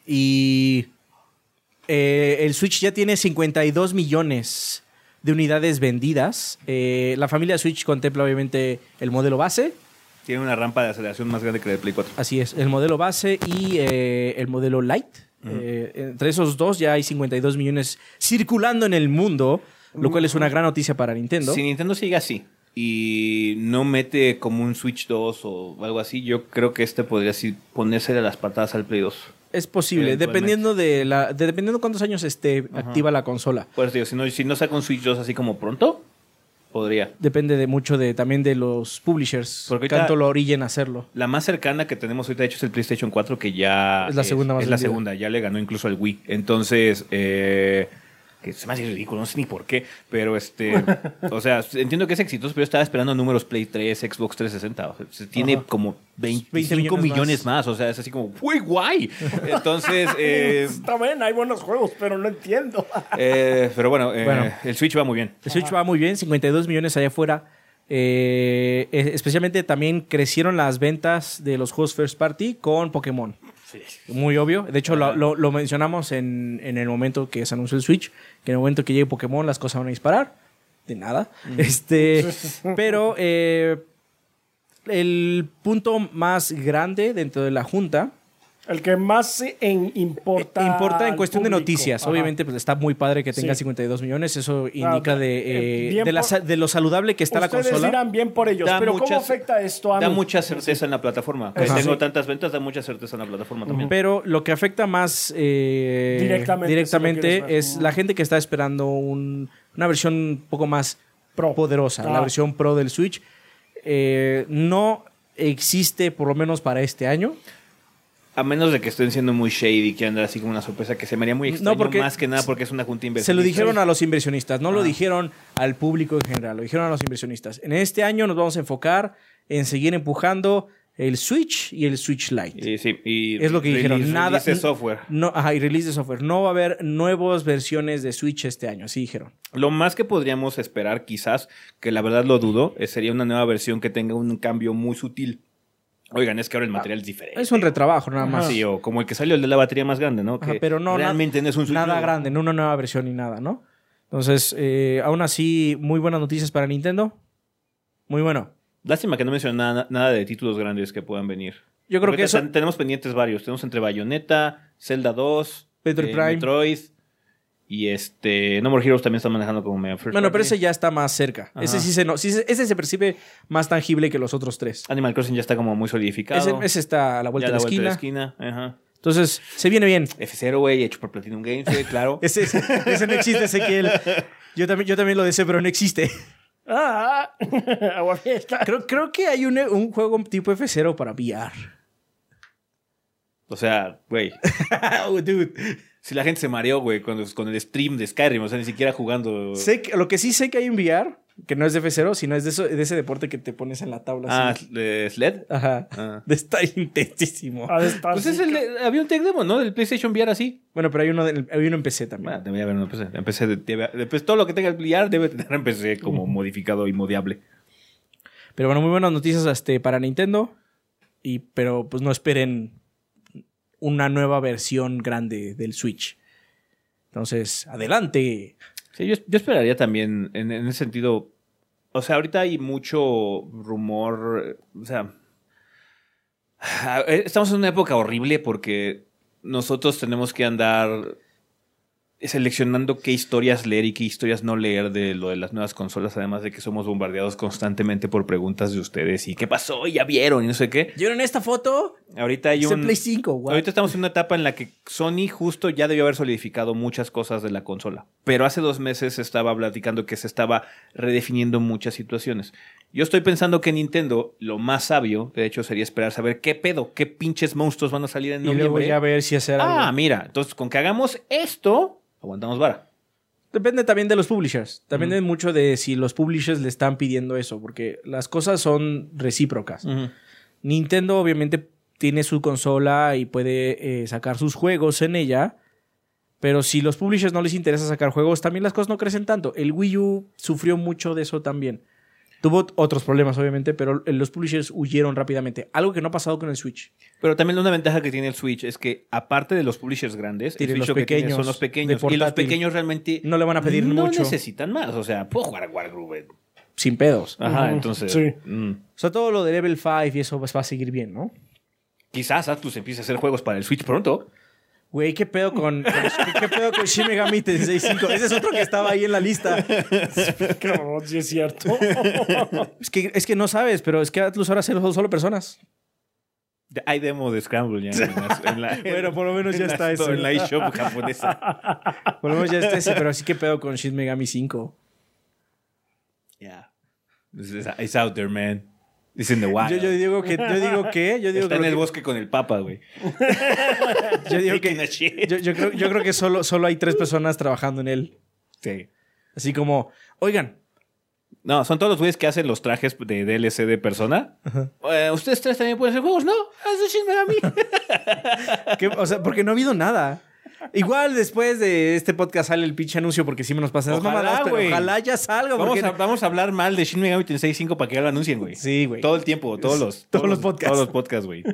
Y eh, el Switch ya tiene 52 millones de unidades vendidas. Eh, la familia Switch contempla obviamente el modelo base, Tiene una rampa de aceleración más grande que la del Play 4. así es, el modelo base y eh, el modelo Lite. Eh, entre esos dos ya hay 52 millones circulando en el mundo, lo cual es una gran noticia para Nintendo. Si Nintendo sigue así y no mete como un Switch 2 o algo así, yo creo que este podría así ponerse de las patadas al Play 2. Es posible, dependiendo de la, de- dependiendo cuántos años esté activa la consola. Por eso digo, si no, si no saca un Switch 2 así como pronto, podría. Depende de mucho de también de los publishers. Porque tanto lo orillen a hacerlo. La más cercana que tenemos ahorita, de hecho, es el PlayStation 4, que ya Es la segunda más Es la segunda, ya le ganó incluso al Wii. Entonces, eh, que se me hace ridículo, no sé ni por qué, pero este, o sea, entiendo que es exitoso, pero yo estaba esperando números Play 3, Xbox 360. O sea, se tiene Ajá. como 25 millones millones, más. más. o sea, es así como, ¡muy guay! Entonces, eh, Está bien, hay buenos juegos, pero no entiendo. eh, pero bueno, eh, Bueno. el Switch va muy bien. El Switch va muy bien, 52 millones allá afuera. Eh, especialmente también crecieron las ventas de los juegos First Party con Pokémon. Muy obvio. De hecho, lo, lo- lo mencionamos en, en el momento que se anunció el Switch, que en el momento que llegue Pokémon las cosas van a disparar. De nada. Este, pero eh, el punto más grande dentro de la junta El que más en- importa. importa en cuestión de noticias. Ajá. Obviamente, pues está muy padre que tenga Sí. 52 millones. Eso indica de, eh, eh, de, la por- sa- de lo saludable que está la Ustedes consola. dirán bien por ellos, Da pero ¿cómo afecta esto a Da mí? mucha certeza en la plataforma. Que tengo Sí. tantas ventas, da mucha certeza en la plataforma también. Pero lo que afecta más eh, Directamente, es la gente que está esperando un- una versión un poco más Pro. poderosa, Ah. la versión Pro del Switch. Eh, no existe, por lo menos para este año. A menos de que estén siendo muy shady y quieran dar así como una sorpresa que se me haría muy extraño, porque- más que nada porque es una junta inversionista. Se lo dijeron a los inversionistas, no Ah. lo dijeron al público en general, lo dijeron a los inversionistas. En este año nos vamos a enfocar en seguir empujando el Switch y el Switch Lite. Y, sí, y Es lo que dijeron. release- Nada. release de software. No, ajá, y release de software. No va a haber nuevas versiones de Switch este año, así dijeron. Lo más que podríamos esperar, quizás, que la verdad lo dudo, eh, sería una nueva versión que tenga un cambio muy sutil. Oigan, es que ahora el material es diferente. Es un retrabajo, nada más. Sí, o como el que salió el de la batería más grande, ¿no? Ajá, Que pero no, realmente no es un nada grande, no una nueva versión ni nada, ¿no? Entonces, eh, aún así, muy buenas noticias para Nintendo. Muy bueno. Lástima que no mencioné nada, nada de títulos grandes que puedan venir. Yo creo Porque que eso. ten- tenemos pendientes varios. Tenemos entre Bayonetta, Zelda 2, Metroid eh, Prime. Metroid y este No More Heroes también están manejando como media first Bueno, pero party. ese ya está más cerca. Ajá. Ese sí se, no, sí ese se percibe más tangible que los otros tres. Animal Crossing ya está como muy solidificado. Ese, ese está a la vuelta ya de la la vuelta esquina. de esquina. Ajá. Entonces, se viene bien. F0, güey, hecho por Platinum Games, güey, claro. Ese, ese no existe, Ezequiel. Yo también, yo también lo deseo, pero no existe. Ah, agua fiesta. Creo, creo que hay un, un juego tipo F0 para VR. O sea, güey, Oh, dude. Si la gente se mareó, güey, con, con el stream de Skyrim, o sea, ni siquiera jugando... Sé que- lo que sí sé que hay un VR, que no es de F0, sino es de, eso- de ese deporte que te pones en la tabla. Ah, así. ¿de SLED? Ajá. Ah. Está intensísimo. De estar Pues es el de- había un tech demo, ¿no? Del PlayStation VR así. Bueno, pero hay uno, de- hay uno en PC también. Bueno, debería haber uno en PC. En PC debe- pues todo lo que tenga el VR debe tener en PC como modificado y modiable. Pero bueno, muy buenas noticias este, para Nintendo. Y, pero pues no esperen una nueva versión grande del Switch. Entonces, adelante. Sí, yo, esperaría también en, en ese sentido. O sea, ahorita hay mucho rumor. O sea. Estamos en una época horrible porque nosotros tenemos que andar seleccionando qué historias leer y qué historias no leer de lo de las nuevas consolas, además de que somos bombardeados constantemente por preguntas de ustedes y qué pasó, y ya vieron y no sé qué. ¿Vieron esta foto? Ahorita hay un Play 5, what? Ahorita estamos en una etapa en la que Sony justo ya debió haber solidificado muchas cosas de la consola. Pero hace dos meses estaba platicando que se estaba redefiniendo muchas situaciones. Yo estoy pensando que Nintendo, lo más sabio, de hecho, sería esperar saber qué pedo, qué pinches monstruos van a salir en Y luego noviembre. ya ver si hacer algo. ah, mira, entonces con que hagamos esto, aguantamos vara. Depende también de los publishers. También depende mucho de si los publishers le están pidiendo eso, porque las cosas son recíprocas. Nintendo obviamente tiene su consola y puede eh, sacar sus juegos en ella, pero si los publishers no les interesa sacar juegos, también las cosas no crecen tanto. El Wii U sufrió mucho de eso también. Tuvo otros problemas, obviamente, pero los publishers huyeron rápidamente. Algo que no ha pasado con el Switch. Pero también una ventaja que tiene el Switch es que, aparte de los publishers grandes, Tiene el los Switch lo que tiene pequeños son los pequeños. Y los pequeños realmente No le van a pedir no mucho. necesitan más. O sea, puedo jugar a Wargroove. Sin pedos. Ajá, entonces. sí. mm. O sea, todo lo de Level 5 y eso pues, va a seguir bien, ¿no? Quizás Atlus empiece a hacer juegos para el Switch pronto. Güey, ¿qué pedo con, con- ¿qué pedo con Shin Megami Tensei 5? Ese es otro que estaba ahí en la lista. Cabrón, sí es cierto. Es que, es que no sabes, pero es que Atlus ahora hace solo personas. Hay demo de Scramble ya en la, en la- Bueno, por lo menos ya está eso. En la eShop japonesa. Por lo menos ya está ese, pero sí que pedo con Shin Megami 5. Yeah. It's, it's out there, man. In the wild. Yo, yo digo que, yo digo que, yo digo Está en que- el bosque con el papa, güey. yo digo que, a yo, yo creo, yo creo que solo, solo hay tres personas trabajando en él. Sí. Así como, oigan, No, son todos los güeyes que hacen los trajes de DLC de persona. Eh, Ustedes tres también pueden hacer juegos, ¿no? Haz de Shin Megami. ¿qué- o sea, porque no ha habido nada. Igual después de este podcast sale el pinche anuncio porque sí me nos pasan las Ojalá, mamadas, pero güey. ojalá ya salga. Vamos porque- a, vamos a hablar mal de Shin Megami Tensei 5 para que ya lo anuncien, güey. Sí, güey. Todo el tiempo, todos los, Todos los podcasts. Todos los podcasts, güey.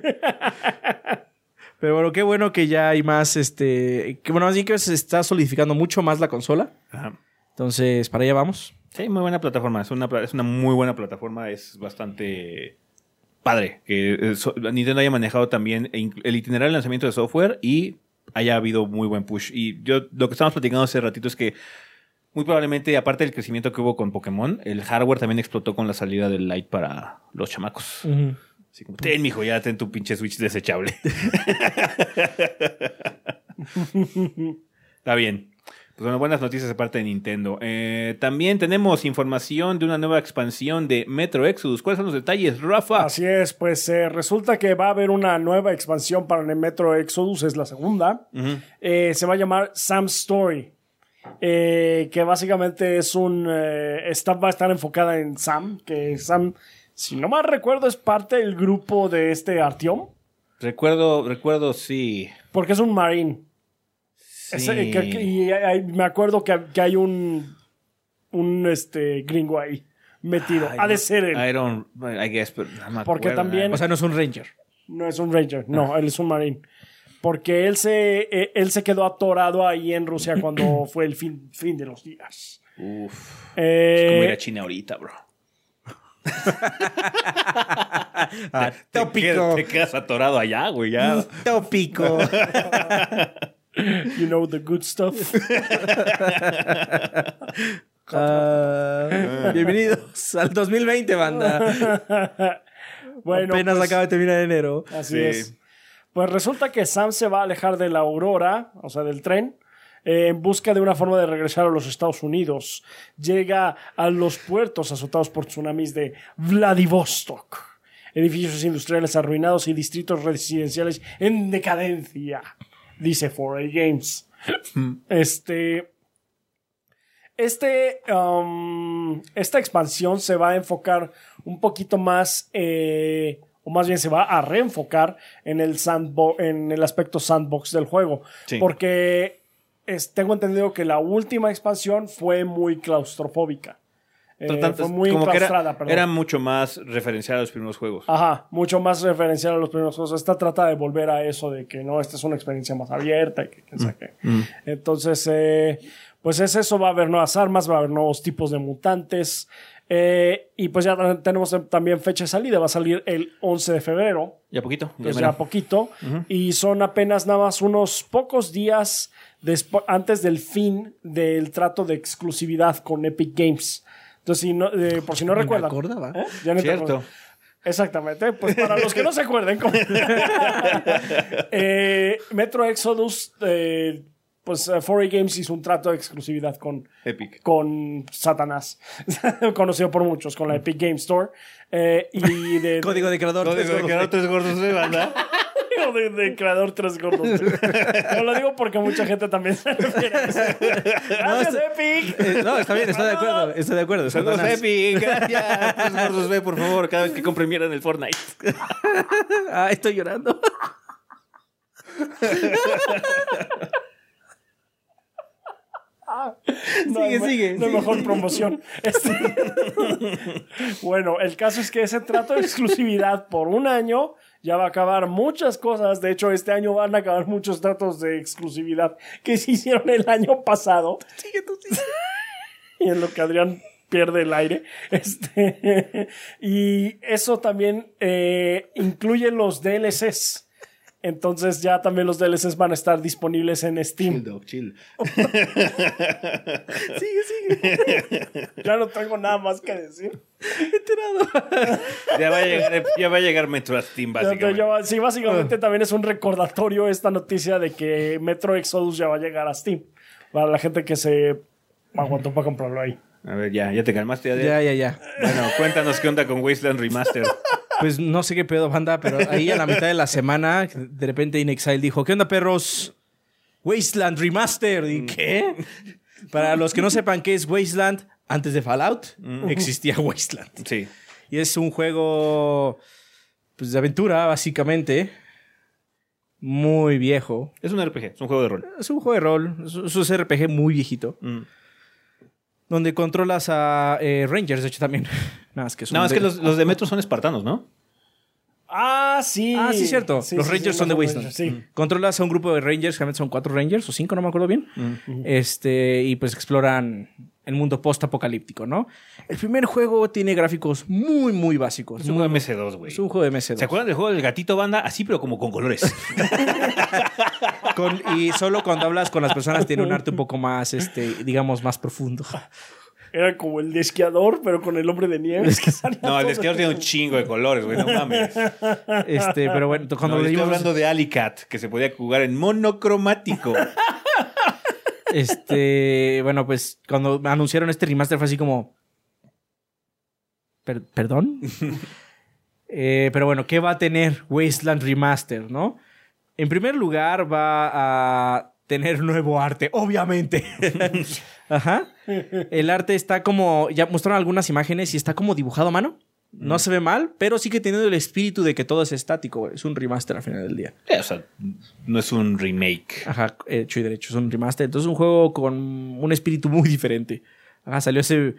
Pero bueno, qué bueno que ya hay más, este... Que bueno, más bien que se está solidificando mucho más la consola. Ajá. Entonces, para allá vamos. Sí, muy buena plataforma. Es una, pla- es una muy buena plataforma. Es bastante padre que eh, so- Nintendo haya manejado también e inc- el itinerario de lanzamiento de software y haya habido muy buen push. Y yo lo que estábamos platicando hace ratito es que muy probablemente, aparte del crecimiento que hubo con Pokémon, el hardware también explotó con la salida del Lite para los chamacos. Así como, ten, mijo, ya ten tu pinche Switch desechable. Está bien. Pues bueno, buenas noticias de parte de Nintendo. Eh, también tenemos información de una nueva expansión de Metro Exodus. ¿Cuáles son los detalles, Rafa? Así es, pues eh, resulta que va a haber una nueva expansión para el Metro Exodus, es la segunda. Eh, se va a llamar Sam's Story. que básicamente es un. está, va a estar enfocada en Sam. Que Sam, si no mal recuerdo, es parte del grupo de este Artyom. Recuerdo, recuerdo, sí. Porque es un Marine. Sí. Ese- que- que- y hay- me acuerdo que, que hay un. Un este, gringo ahí metido. Ay, ha de ser él. I don't, I guess, no me Porque acuerdo. también- O sea, no es un Ranger. No es un Ranger, no, él es un Marine. Porque él se, eh, él se quedó atorado ahí en Rusia cuando fue el fin, fin de los días. Uf. Eh, Como ir a China ahorita, bro. Ah, Te tópico. quedas, te quedas atorado allá, güey. Ya. Tópico. you know the good stuff. Ah, bienvenidos al 2020, banda. bueno, Apenas pues, acaba de terminar enero. así Sí. es. Pues resulta que Sam se va a alejar de la aurora, o sea, del tren, eh, en busca de una forma de regresar a los Estados Unidos. Llega a los puertos azotados por tsunamis de Vladivostok. Edificios industriales arruinados y distritos residenciales en decadencia, dice 4A Games. Este. Este, um, esta expansión se va a enfocar un poquito más, eh, o más bien se va a reenfocar en el, sandbo en el aspecto sandbox del juego. Sí. Porque es- tengo entendido que la última expansión fue muy claustrofóbica. Eh, Tanto- fue muy como que enclaustrada, era, mucho más referencial a los primeros juegos. Ajá, mucho más referencial a los primeros juegos. Esta trata de volver a eso de que no, esta es una experiencia más abierta y que quién sabe qué. Entonces, eh, pues es eso, va a haber nuevas armas, va a haber nuevos tipos de mutantes. eh, y pues ya tenemos también fecha de salida, va a salir el 11 de febrero, Ya poquito. Ya pues poquito. Y son apenas nada más unos pocos días antes del fin del trato de exclusividad con Epic Games. Entonces, si no, eh, por si no me recuerdan. acordaba. ¿Eh? Ya no te Cierto. Exactamente. Pues para los que no se acuerden, como- Eh, Metro Exodus, eh, pues eh, 4A Games hizo un trato de exclusividad con, Epic. con Satanás, conocido por muchos, con la Epic Game Store. Eh, y de, Código de creador. Código de creador, tres gordos de banda. de, de creador tres gordos. No lo digo porque mucha gente también se refiere a eso. Gracias, Epic. Eh, no, está bien, está de acuerdo. Está de acuerdo. Saludos. Epic. Gracias. Tres gordos ve, por favor, cada vez que en el Fortnite. Ah, estoy llorando. No Sigue, me- sigue, No sigue. mejor promoción. Este- bueno, el caso es que ese trato de exclusividad por un año ya va a acabar muchas cosas. De hecho, este año van a acabar muchos tratos de exclusividad que se hicieron el año pasado. Sigue tú, sigue. y en lo que Adrián pierde el aire. Este, y eso también eh, incluye los DLCs. Entonces ya también los DLCs van a estar disponibles en Chill, Steam. dog, chill. Sigue, sigue. Ya no tengo nada más que decir. Ya va a llegar, ya va a llegar Metro a Steam, Ya- ya- básicamente. ya sí, básicamente también es un recordatorio esta noticia de que Metro Exodus ya va a llegar a Steam. Para la gente que se aguantó para comprarlo ahí. A ver, ya, ya te calmaste. Adrián? Ya, ya, ya. Bueno, cuéntanos qué onda con Wasteland Remaster. Pues no sé qué pedo, banda, pero ahí a la mitad de la semana, de repente InXile dijo, ¿qué onda, perros? Wasteland Remaster. ¿Y qué? Para los que no sepan qué es Wasteland, antes de Fallout, existía Wasteland. Sí. Y es un juego pues, de aventura, básicamente. Muy viejo. Es un RPG, es un juego de rol. Es un juego de rol. Es es un RPG muy viejito. Mm. Donde controlas a eh, Rangers, de hecho, también. Nada más que son No, es de- que los, los de Metro son espartanos, ¿no? Ah, sí. Ah, sí, cierto. los sí, Rangers sí, son de Wasteland. Sí. Controlas a un grupo de Rangers, generalmente son cuatro Rangers o cinco, no me acuerdo bien. Este, y pues exploran el mundo post-apocalíptico, ¿no? El primer juego tiene gráficos muy, muy básicos. Es un juego de MS2, güey. Es un juego de MS2. ¿Se acuerdan del juego del gatito banda? Así, pero como con colores. Con- y solo cuando hablas con las personas tiene un arte un poco más, este, digamos, más profundo. Era como el de esquiador, pero con el hombre de nieve. Es que salía No, el esquiador tiene un chingo de colores, güey, no mames. Este, pero bueno, cuando No, lo estoy hablando de Alicat, que se podía jugar en monocromático. este, bueno, pues cuando anunciaron este remaster fue así como, "Per- ¿perdón? Eh, pero bueno, ¿qué va a tener Wasteland Remaster, no? En primer lugar, va a tener nuevo arte, obviamente. Ajá. El arte está como. Ya mostraron algunas imágenes y está como dibujado a mano. No se ve mal, pero sí que teniendo el espíritu de que todo es estático. Es un remaster al final del día. Eh, o sea, no es un remake. Ajá, hecho y derecho. Es un remaster. Entonces es un juego con un espíritu muy diferente. Ajá, salió hace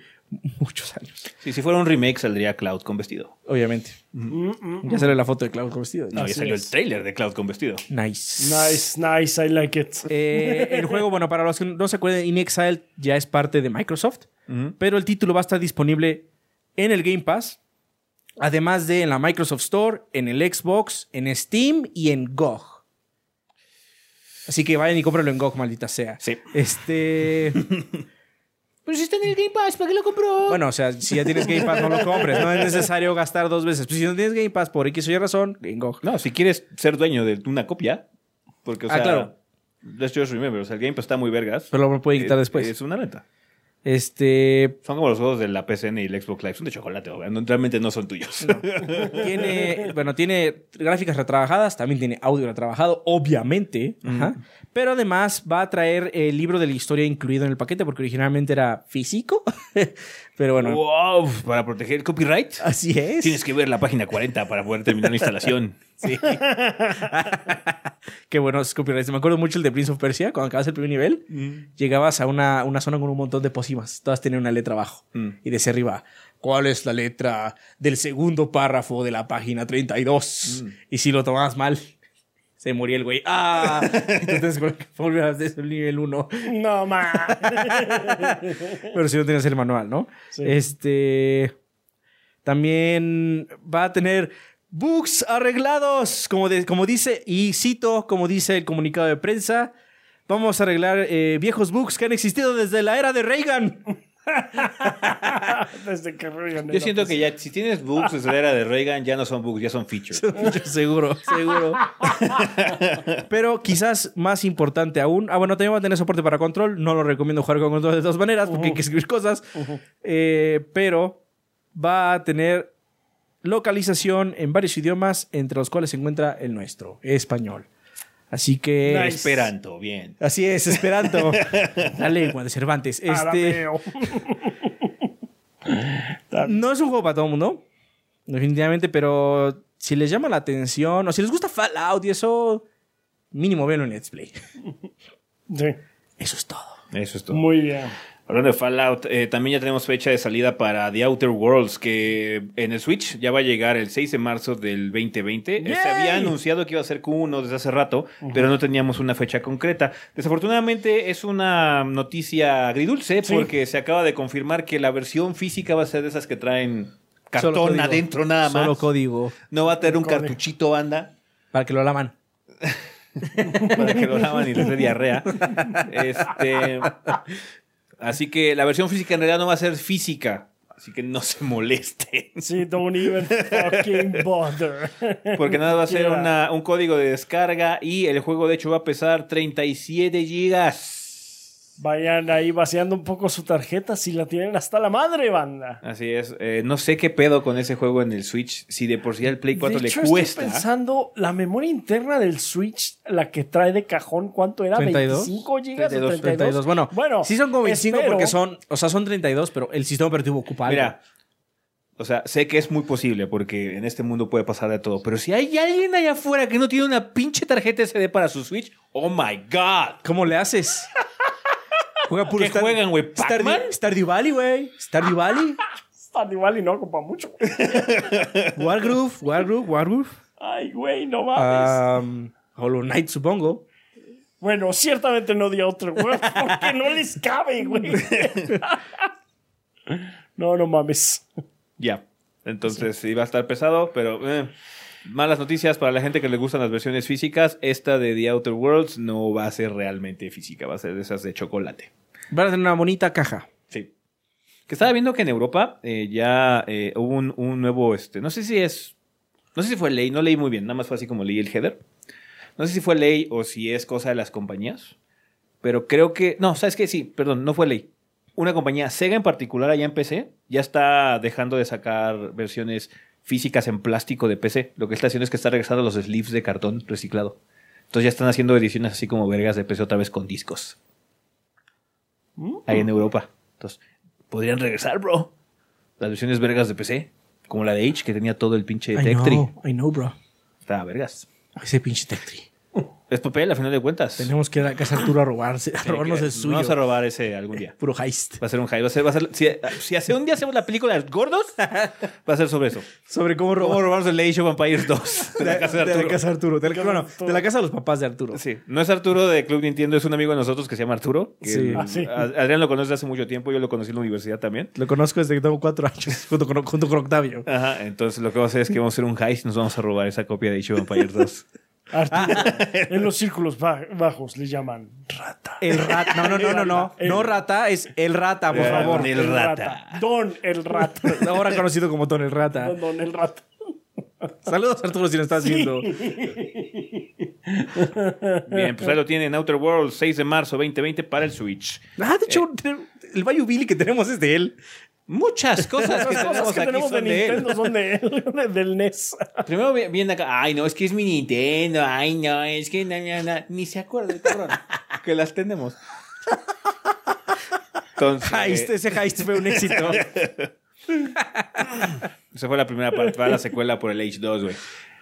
muchos años. Sí, si fuera un remake saldría Cloud con vestido. Obviamente. Mm, mm. Ya salió la foto de Cloud con vestido. No, ya salió es. el trailer de Cloud con vestido. Nice. Nice, nice, I like it. Eh, el juego, bueno, para los que no se acuerdan, In Exile ya es parte de Microsoft, pero el título va a estar disponible en el Game Pass, además de en la Microsoft Store, en el Xbox, en Steam y en GOG. Así que vayan y cómprenlo en GOG, maldita sea. Sí. Este. Pero si está en el Game Pass, ¿para qué lo compró? Bueno, o sea, si ya tienes Game Pass, no lo compres. No es necesario gastar dos veces. Pues si no tienes Game Pass por X o Y razón, GOG. No, si quieres ser dueño de una copia, porque, o Ah, sea, claro. Let's just remember, o sea, el Game Pass está muy vergas. Pero lo puede quitar Eh, después. Es una neta. Este. Son como los juegos de la PCN y el Xbox Live. Son de chocolate. No, realmente no son tuyos. Tiene, bueno, tiene gráficas retrabajadas, también tiene audio retrabajado, obviamente. Ajá. Pero además va a traer el libro de la historia incluido en el paquete, porque originalmente era físico. Pero bueno, wow, para proteger el copyright. así es. Tienes que ver la página 40 para poder terminar la instalación. Sí. Qué buenos copyrights. Me acuerdo mucho el de Prince of Persia, cuando acabas el primer nivel, llegabas a una, una zona con un montón de pócimas. Todas tenían una letra abajo. Mm. Y decía arriba, ¿cuál es la letra del segundo párrafo de la página 32? Y si lo tomabas mal, Se murió el güey. ¡Ah! Entonces volvías el nivel 1. No, ma. Pero si no tenías el manual, ¿no? Sí. Este. También va a tener bugs arreglados, como, de- como dice, y cito, como dice el comunicado de prensa. Vamos a arreglar eh, viejos bugs que han existido desde la era de Reagan. Desde que Reagan Yo siento que ya, si tienes bugs desde la era de Reagan, ya no son bugs, ya son features. seguro, seguro. Pero quizás más importante aún. Ah, bueno, también va a tener soporte para control. No lo recomiendo jugar con control de todas maneras porque hay que escribir cosas. Eh, pero va a tener localización en varios idiomas, entre los cuales se encuentra el nuestro, español. Así que. Nice. Esperanto, bien. Así es, Esperanto. La lengua de Cervantes. Este, Arameo. no es un juego para todo el mundo, definitivamente, pero si les llama la atención o si les gusta Fallout y eso, mínimo véanlo en Let's Play. Sí, Eso es todo. Eso es todo. muy bien. Hablando de Fallout, eh, también ya tenemos fecha de salida para The Outer Worlds, que en el Switch ya va a llegar el 6 de marzo del 2020. Eh, Se había anunciado que iba a ser Q1 desde hace rato, pero no teníamos una fecha concreta. Desafortunadamente es una noticia agridulce Sí. porque se acaba de confirmar que la versión física va a ser de esas que traen cartón adentro nada más. Solo código. No va a tener un Código. cartuchito banda Para que lo laman. para que lo lavan y les dé diarrea. Este, así que la versión física en realidad no va a ser física. Así que no se moleste. Sí, don't even fucking bother. Porque nada va a ser Yeah. una- un código de descarga y el juego de hecho va a pesar 37 gigas. Vayan ahí vaciando un poco su tarjeta si la tienen hasta la madre, banda. Así es. Eh, no sé qué pedo con ese juego en el Switch. Si de por sí al Play 4 de le cuesta. estoy pensando, la memoria interna del Switch, la que trae de cajón, ¿cuánto era? 32. ¿25 gigas 32, o 32? 32. Bueno, bueno sí son como 25 espero- porque son, o sea, son 32, pero el sistema operativo ocupa algo. Mira. O sea, sé que es muy posible porque en este mundo puede pasar de todo. Pero si hay alguien allá afuera que no tiene una pinche tarjeta SD para su Switch, oh my god. ¿Cómo le haces? Juega puro ¿Qué juegan, güey? Stardew. Stardew Valley, güey. Stardew Valley. Está igual y no ocupa mucho. Wargroove, Wargroove, Wargroove. Ay, güey, no mames. Um, Hollow Knight, supongo. Bueno, ciertamente no di otro, güey, porque no les cabe, güey. no, no mames. Ya. Entonces sí. va a estar pesado, pero eh, malas noticias para la gente que le gustan las versiones físicas. Esta de The Outer Worlds no va a ser realmente física, va a ser de esas de chocolate. Van a tener una bonita caja. Sí. Que estaba viendo que en Europa eh, ya eh, hubo un, un nuevo, este, no sé si es, no sé si fue ley, no leí muy bien, nada más fue así como leí el header. No sé si fue ley o si es cosa de las compañías, pero creo que, no, sabes que sí, perdón, no fue ley. Una compañía, Sega en particular, allá en PC, ya está dejando de sacar versiones físicas en plástico de PC. Lo que está haciendo es que está regresando los sleeves de cartón reciclado. Entonces ya están haciendo ediciones así como vergas de PC otra vez con discos. Ahí en Europa. Entonces, podrían regresar, bro. Las versiones vergas de PC. Como la de H, que tenía todo el pinche I Tech Tree. know, I know, bro. Estaba vergas. Ese pinche Tech Tree. Es papel, a final de cuentas. Tenemos que ir a casa de Arturo a robarse, a robarnos el suyo. Vamos a robar ese algún día. Puro heist. Va a ser un hype. Va a ser, va a ser, si, si hace un día hacemos la película de los gordos, va a ser sobre eso. Sobre cómo Cómo robar. robarnos el Age of Empires 2 de la casa de de Arturo. la casa de Arturo. De la, bueno, de la casa de los papás de Arturo. Sí, no es Arturo de Club Nintendo, es un amigo de nosotros que se llama Arturo. que Sí. el- Ah, sí. Adrián lo conoce hace mucho tiempo, yo lo conocí en la universidad también. Lo conozco desde que tengo cuatro años, junto con, junto con Octavio. Ajá, entonces lo que vamos a hacer es que vamos a hacer un heist y nos vamos a robar esa copia de Age of Empires 2. Arturo, en los círculos ba- bajos le llaman rata. El rata. No, no, no, no, no. El- No rata, es el rata, por Eh, favor. don el rata. Don el rata. Ahora conocido como Don el rata. Don, don el rata. Saludos, Arturo, si lo estás viendo. Bien, pues ahí lo tienen Outer Worlds, 6 de marzo 2020 para el Switch. Ah, de hecho, el Bayou Billy que tenemos es de él. Muchas cosas que Las tenemos cosas que aquí tenemos de son de él. Nintendo son de él, del NES. Primero vi- viene acá, ay no, es que es mi Nintendo, ay no, es que na, na, na". ni se acuerda el cabrón que las tenemos. Entonces, Heist, ese heist fue un éxito. esa fue la primera parte, va la secuela por el H2, güey.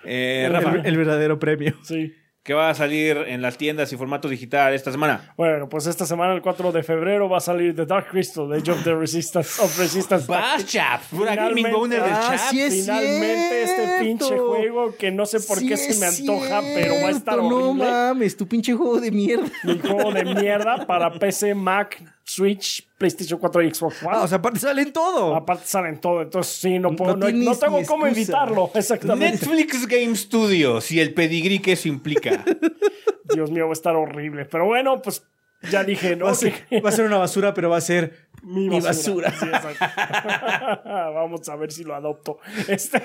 Eh, el verdadero premio. Sí. ¿Qué va a salir en las tiendas y formatos digital esta semana? Bueno, pues esta semana, el 4 de febrero, va a salir The Dark Crystal, Age of the Resistance of Resistance. chap! Finalmente- gaming boner del Ah, chat. sí es Finalmente este pinche juego que no sé por Sí qué se me antoja, pero va a estar No horrible. mames, tu pinche juego de mierda. Mi juego de mierda para PC, Mac, Switch, PlayStation 4 y Xbox One. Ah, o sea, aparte salen todo. Aparte salen todo, entonces sí, no, puedo, no, no tengo cómo evitarlo. Exactamente. Netflix Game Studios y el pedigrí que eso implica. Dios mío, va a estar horrible. Pero bueno, pues ya dije, ¿no? Va a, ser, Que- va a ser una basura, pero va a ser mi mi basura. Sí. Vamos a ver si lo adopto. Este,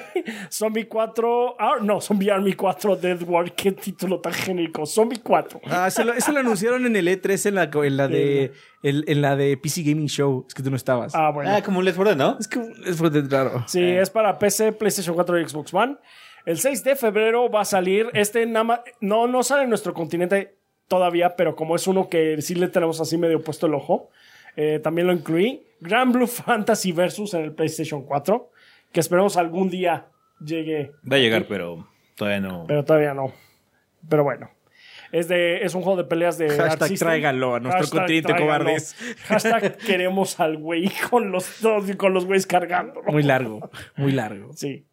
Zombie 4. Ah, no, Zombie Army 4 Dead War. Qué título tan genérico. Zombie 4. Ah, eso lo, eso lo anunciaron en el E3 en la, en la de el- en la de PC Gaming Show. Es que tú no estabas. Ah, bueno. ah, como un Let's Play, ¿no? Es que es fue de raro. Sí, es para PC, PlayStation 4 y Xbox One. El 6 de febrero va a salir. Este nada más- no, no sale en nuestro continente todavía, pero como es uno que sí le tenemos así medio puesto el ojo, eh, también lo incluí. Grand Blue Fantasy Versus en el PlayStation 4, que esperemos algún día llegue, Va a llegar, pero todavía no. pero todavía no. Pero bueno. Es, de, es un juego de peleas de Hashtag tráigalo a nuestro Hashtag continente, tráigalo. cobardes. Hashtag queremos al güey con los, con los güeyes cargando. Muy largo, muy largo. Sí.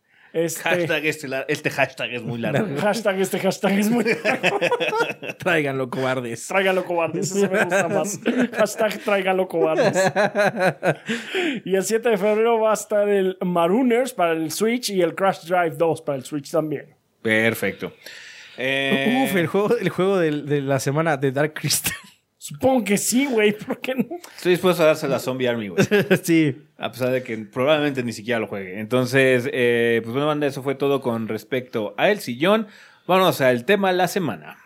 Este, Hashtag este, la- este hashtag es muy largo. Hashtag este hashtag es muy. Tráiganlo, cobardes. tráigalo cobardes, ese me gusta más. Hashtag tráigalo cobardes. Y el 7 de febrero va a estar el Marooners para el Switch y el Crash Drive 2 para el Switch también. Perfecto. Eh, Uf, el juego, el juego de, la semana de Dark Crystal. Supongo que sí, güey, ¿por qué no? Estoy dispuesto a dársela a Zombie Army, güey. sí. A pesar de que probablemente ni siquiera lo juegue. Entonces, eh, pues bueno, banda, eso fue todo con respecto a El Sillón. Vámonos al tema de la semana.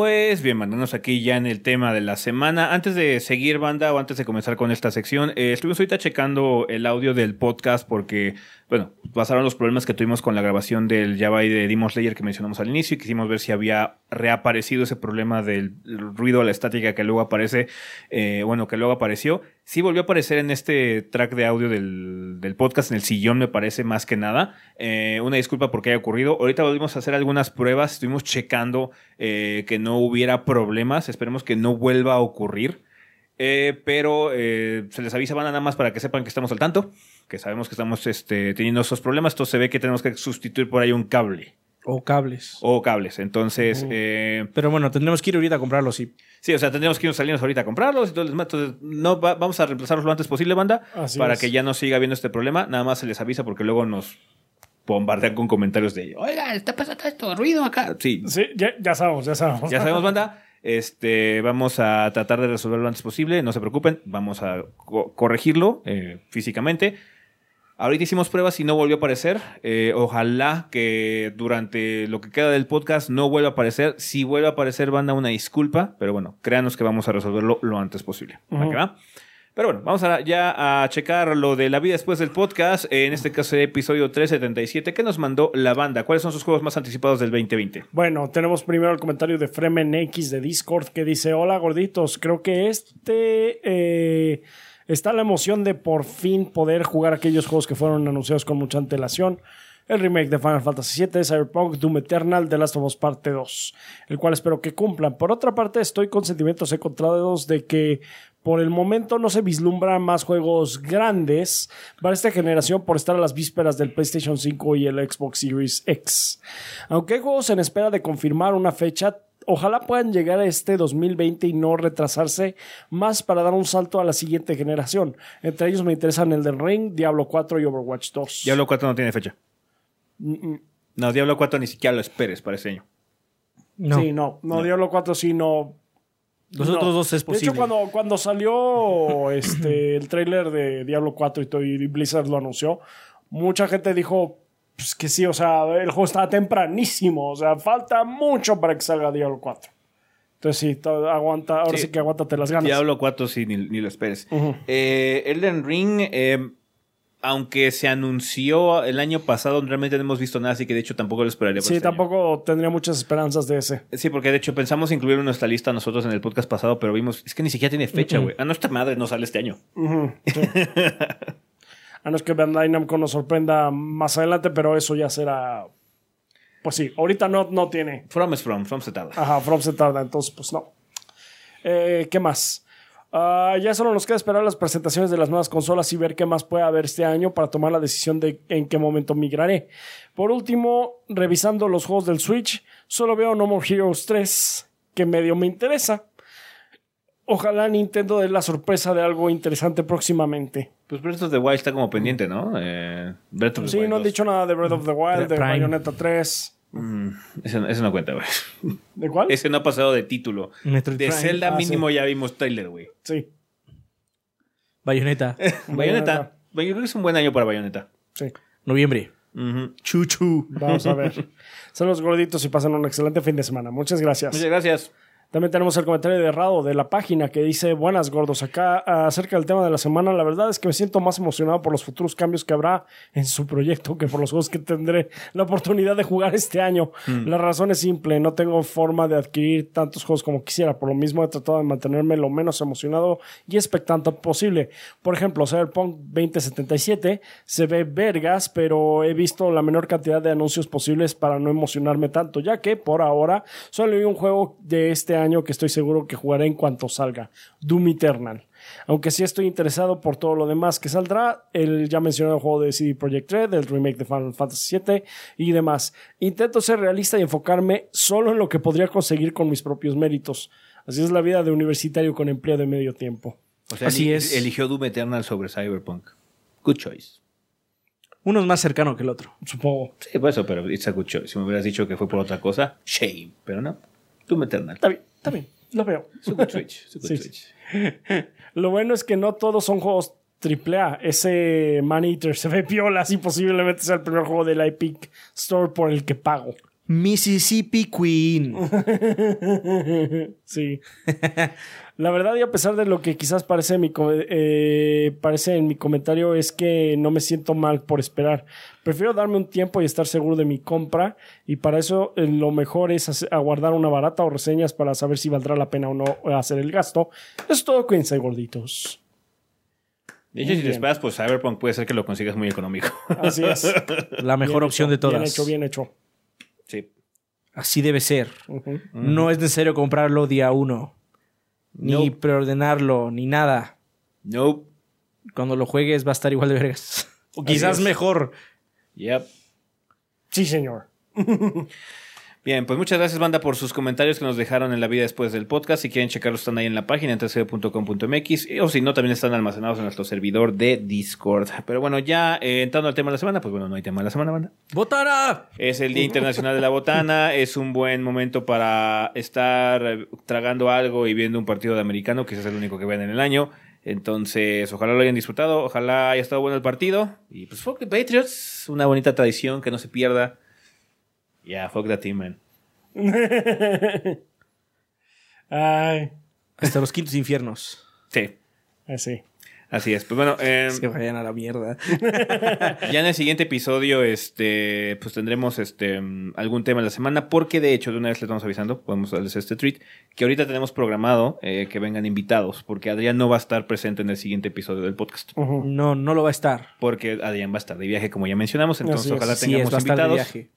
Pues bien, mandándonos aquí ya en el tema de la semana. Antes de seguir, banda, o antes de comenzar con esta sección, eh, estuvimos ahorita checando el audio del podcast porque, bueno, pasaron los problemas que tuvimos con la grabación del Java y de Demon Slayer que mencionamos al inicio y quisimos ver si había reaparecido ese problema del ruido, la estática que luego aparece, eh, bueno, que luego apareció. Sí volvió a aparecer en este track de audio del, del podcast, en el sillón, me parece más que nada. Eh, una disculpa porque haya ocurrido. Ahorita volvimos a hacer algunas pruebas, estuvimos checando eh, que no hubiera problemas. Esperemos que no vuelva a ocurrir. Eh, pero se les avisa, banda, nada más para que sepan que estamos al tanto, que sabemos que estamos este, teniendo esos problemas. Entonces se ve que tenemos que sustituir por ahí un cable O cables. o cables. Entonces, eh, Pero bueno, tendremos que ir ahorita a comprarlos, sí. Sí, o sea, tendríamos que irnos salirnos ahorita a comprarlos y todo el demás. Entonces, no, va- vamos a reemplazarlos lo antes posible, banda, Así para es. que ya no siga habiendo este problema. Nada más se les avisa porque luego nos bombardean con comentarios de Oiga, está pasando esto, ruido acá. Sí, Sí, ya, ya sabemos, ya sabemos. ya sabemos, banda. Este, vamos a tratar de resolverlo lo antes posible. No se preocupen, vamos a co- corregirlo eh, físicamente. Ahorita hicimos pruebas y no volvió a aparecer. Eh, ojalá que durante lo que queda del podcast no vuelva a aparecer. Si vuelve a aparecer, banda, una disculpa. Pero bueno, créanos que vamos a resolverlo lo antes posible. ¿Va que va? Pero bueno, vamos a, ya a checar lo de la vida después del podcast. En este caso, episodio 377 que nos mandó la banda. ¿Cuáles son sus juegos más anticipados del 2020? Bueno, tenemos primero el comentario de Fremen X de Discord que dice: Hola gorditos, creo que este eh, está la emoción de por fin poder jugar aquellos juegos que fueron anunciados con mucha antelación. El remake de Final Fantasy VII, Cyberpunk, Doom Eternal, The Last of Us Parte 2, el cual espero que cumplan. Por otra parte, estoy con sentimientos encontrados de que por el momento no se vislumbran más juegos grandes para esta generación por estar a las vísperas del PlayStation 5 y el Xbox Series X. Aunque hay juegos en espera de confirmar una fecha, ojalá puedan llegar a este 2020 y no retrasarse más para dar un salto a la siguiente generación. Entre ellos me interesan el del Ring, Diablo 4 y Overwatch 2. Diablo 4 no tiene fecha. No, Diablo 4 ni siquiera lo esperes para ese año. No. Sí, no, no, Diablo 4 sí, no. Los no. otros dos es De posible. hecho, cuando, cuando salió este, el tráiler de Diablo 4 y, todo, y Blizzard lo anunció, mucha gente dijo pues, que sí, o sea, el juego estaba tempranísimo, o sea, falta mucho para que salga Diablo 4. Entonces sí, aguanta, ahora sí, Sí. que aguántate las ganas. Diablo 4 sí, ni, ni lo esperes. Eh, Elden Ring, eh, aunque se anunció el año pasado, realmente no hemos visto nada, así que de hecho tampoco lo esperaría. Sí, este año. tampoco tendría muchas esperanzas de ese. Sí, porque de hecho pensamos incluirlo en nuestra lista nosotros en el podcast pasado, pero vimos, es que ni siquiera tiene fecha, güey. A nuestra madre no sale este año. Sí. A no es que Bandai Namco nos sorprenda más adelante, pero eso ya será. Pues sí, ahorita no, no tiene. From is from, from se tarda. Ajá, From se tarda, entonces pues no. Eh, ¿Qué más? Ah, ya solo nos queda esperar las presentaciones de las nuevas consolas y ver qué más puede haber este año para tomar la decisión de en qué momento migraré. Por último, revisando los juegos del Switch, solo veo No More Heroes 3, que medio me interesa. Ojalá Nintendo dé la sorpresa de algo interesante próximamente. Pues Breath of the Wild está como pendiente, ¿no? Eh, Breath of the Sí, Wild no han 2. dicho nada de Breath of the Wild, de Prime. Bayonetta 3. Mm, ese, ese no cuenta, güey. ¿De cuál? Ese no ha pasado de título. Metroid De Prime. Zelda Ah, mínimo ya vimos trailer, güey. Sí, Bayonetta. Bayonetta. Yo creo que es un buen año para Bayonetta. sí. Noviembre. Ujú. Chuchu. Vamos a ver. Son los gorditos y pasan un excelente fin de semana. Muchas gracias. Muchas gracias. También tenemos el comentario de Rado de la página que dice, buenas gordos, acá acerca del tema de la semana, la verdad es que me siento más emocionado por los futuros cambios que habrá en su proyecto que por los juegos que tendré la oportunidad de jugar este año. La razón es simple, no tengo forma de adquirir tantos juegos como quisiera, por lo mismo he tratado de mantenerme lo menos emocionado y expectante posible. Por ejemplo, Cyberpunk 2077 se ve vergas, pero he visto la menor cantidad de anuncios posibles para no emocionarme tanto, ya que por ahora solo hay un juego de este año que estoy seguro que jugaré en cuanto salga, Doom Eternal. Aunque sí estoy interesado por todo lo demás que saldrá, el ya mencionado juego de CD Projekt Red, el remake de Final Fantasy VII y demás. Intento ser realista y enfocarme solo en lo que podría conseguir con mis propios méritos. Así es la vida de universitario con empleo de medio tiempo. O sea, Así es. eligió Doom Eternal sobre Cyberpunk. Good choice. Uno es más cercano que el otro. Supongo. Sí, por eso, pero it's a good choice. Si me hubieras dicho que fue por otra cosa, shame. Pero no. Doom Eternal. Está bien, está bien. Lo veo. Un good Sí, switch. Lo bueno es que no todos son juegos AAA. Ese Man Eater se ve piola y posiblemente sea el primer juego de la Epic Store por el que pago. Mississippi Queen. Sí. La verdad, y a pesar de lo que quizás parece, en mi eh, parece en mi comentario, es que no me siento mal por esperar. Prefiero darme un tiempo y estar seguro de mi compra. Y para eso eh, lo mejor es aguardar una barata o reseñas para saber si valdrá la pena o no hacer el gasto. Eso es todo, cuídense, gorditos. De hecho, Muy si te esperas, pues Cyberpunk puede ser que lo consigas muy económico. Así es. La mejor Bien opción hecho, de todas. Bien hecho, bien hecho. Sí. Así debe ser. No es necesario comprarlo día uno. Ni preordenarlo, ni nada. Nope. Cuando lo juegues va a estar igual de vergas. O quizás mejor. Yep. Sí, señor. Bien, pues muchas gracias, banda, por sus comentarios que nos dejaron en la vida después del podcast. Si quieren checarlos, están ahí en la página, en tcb.com.mx. O si no, también están almacenados en nuestro servidor de Discord. Pero bueno, ya eh, entrando al tema de la semana, pues bueno, no hay tema de la semana, banda. ¡Botana! Es el Día Internacional de la Botana. Es un buen momento para estar tragando algo y viendo un partido de americano, es el único que ven en el año. Entonces, ojalá lo hayan disfrutado, ojalá haya estado bueno el partido. Y pues, fuck the Patriots, una bonita tradición que no se pierda. Yeah, fuck that team, man. Ay, Hasta los quintos infiernos. Sí, así. así es. Pues bueno, eh, Se vayan a la mierda. ya en el siguiente episodio, este, pues tendremos este mm, algún tema en la semana, porque de hecho, de una vez les estamos avisando, podemos darles este tweet, que ahorita tenemos programado eh, que vengan invitados, porque Adrián no va a estar presente en el siguiente episodio del podcast. No, no lo va a estar. Porque Adrián va a estar de viaje, como ya mencionamos, entonces Así es. ojalá Sí, tengamos es, va a estar de invitados viaje.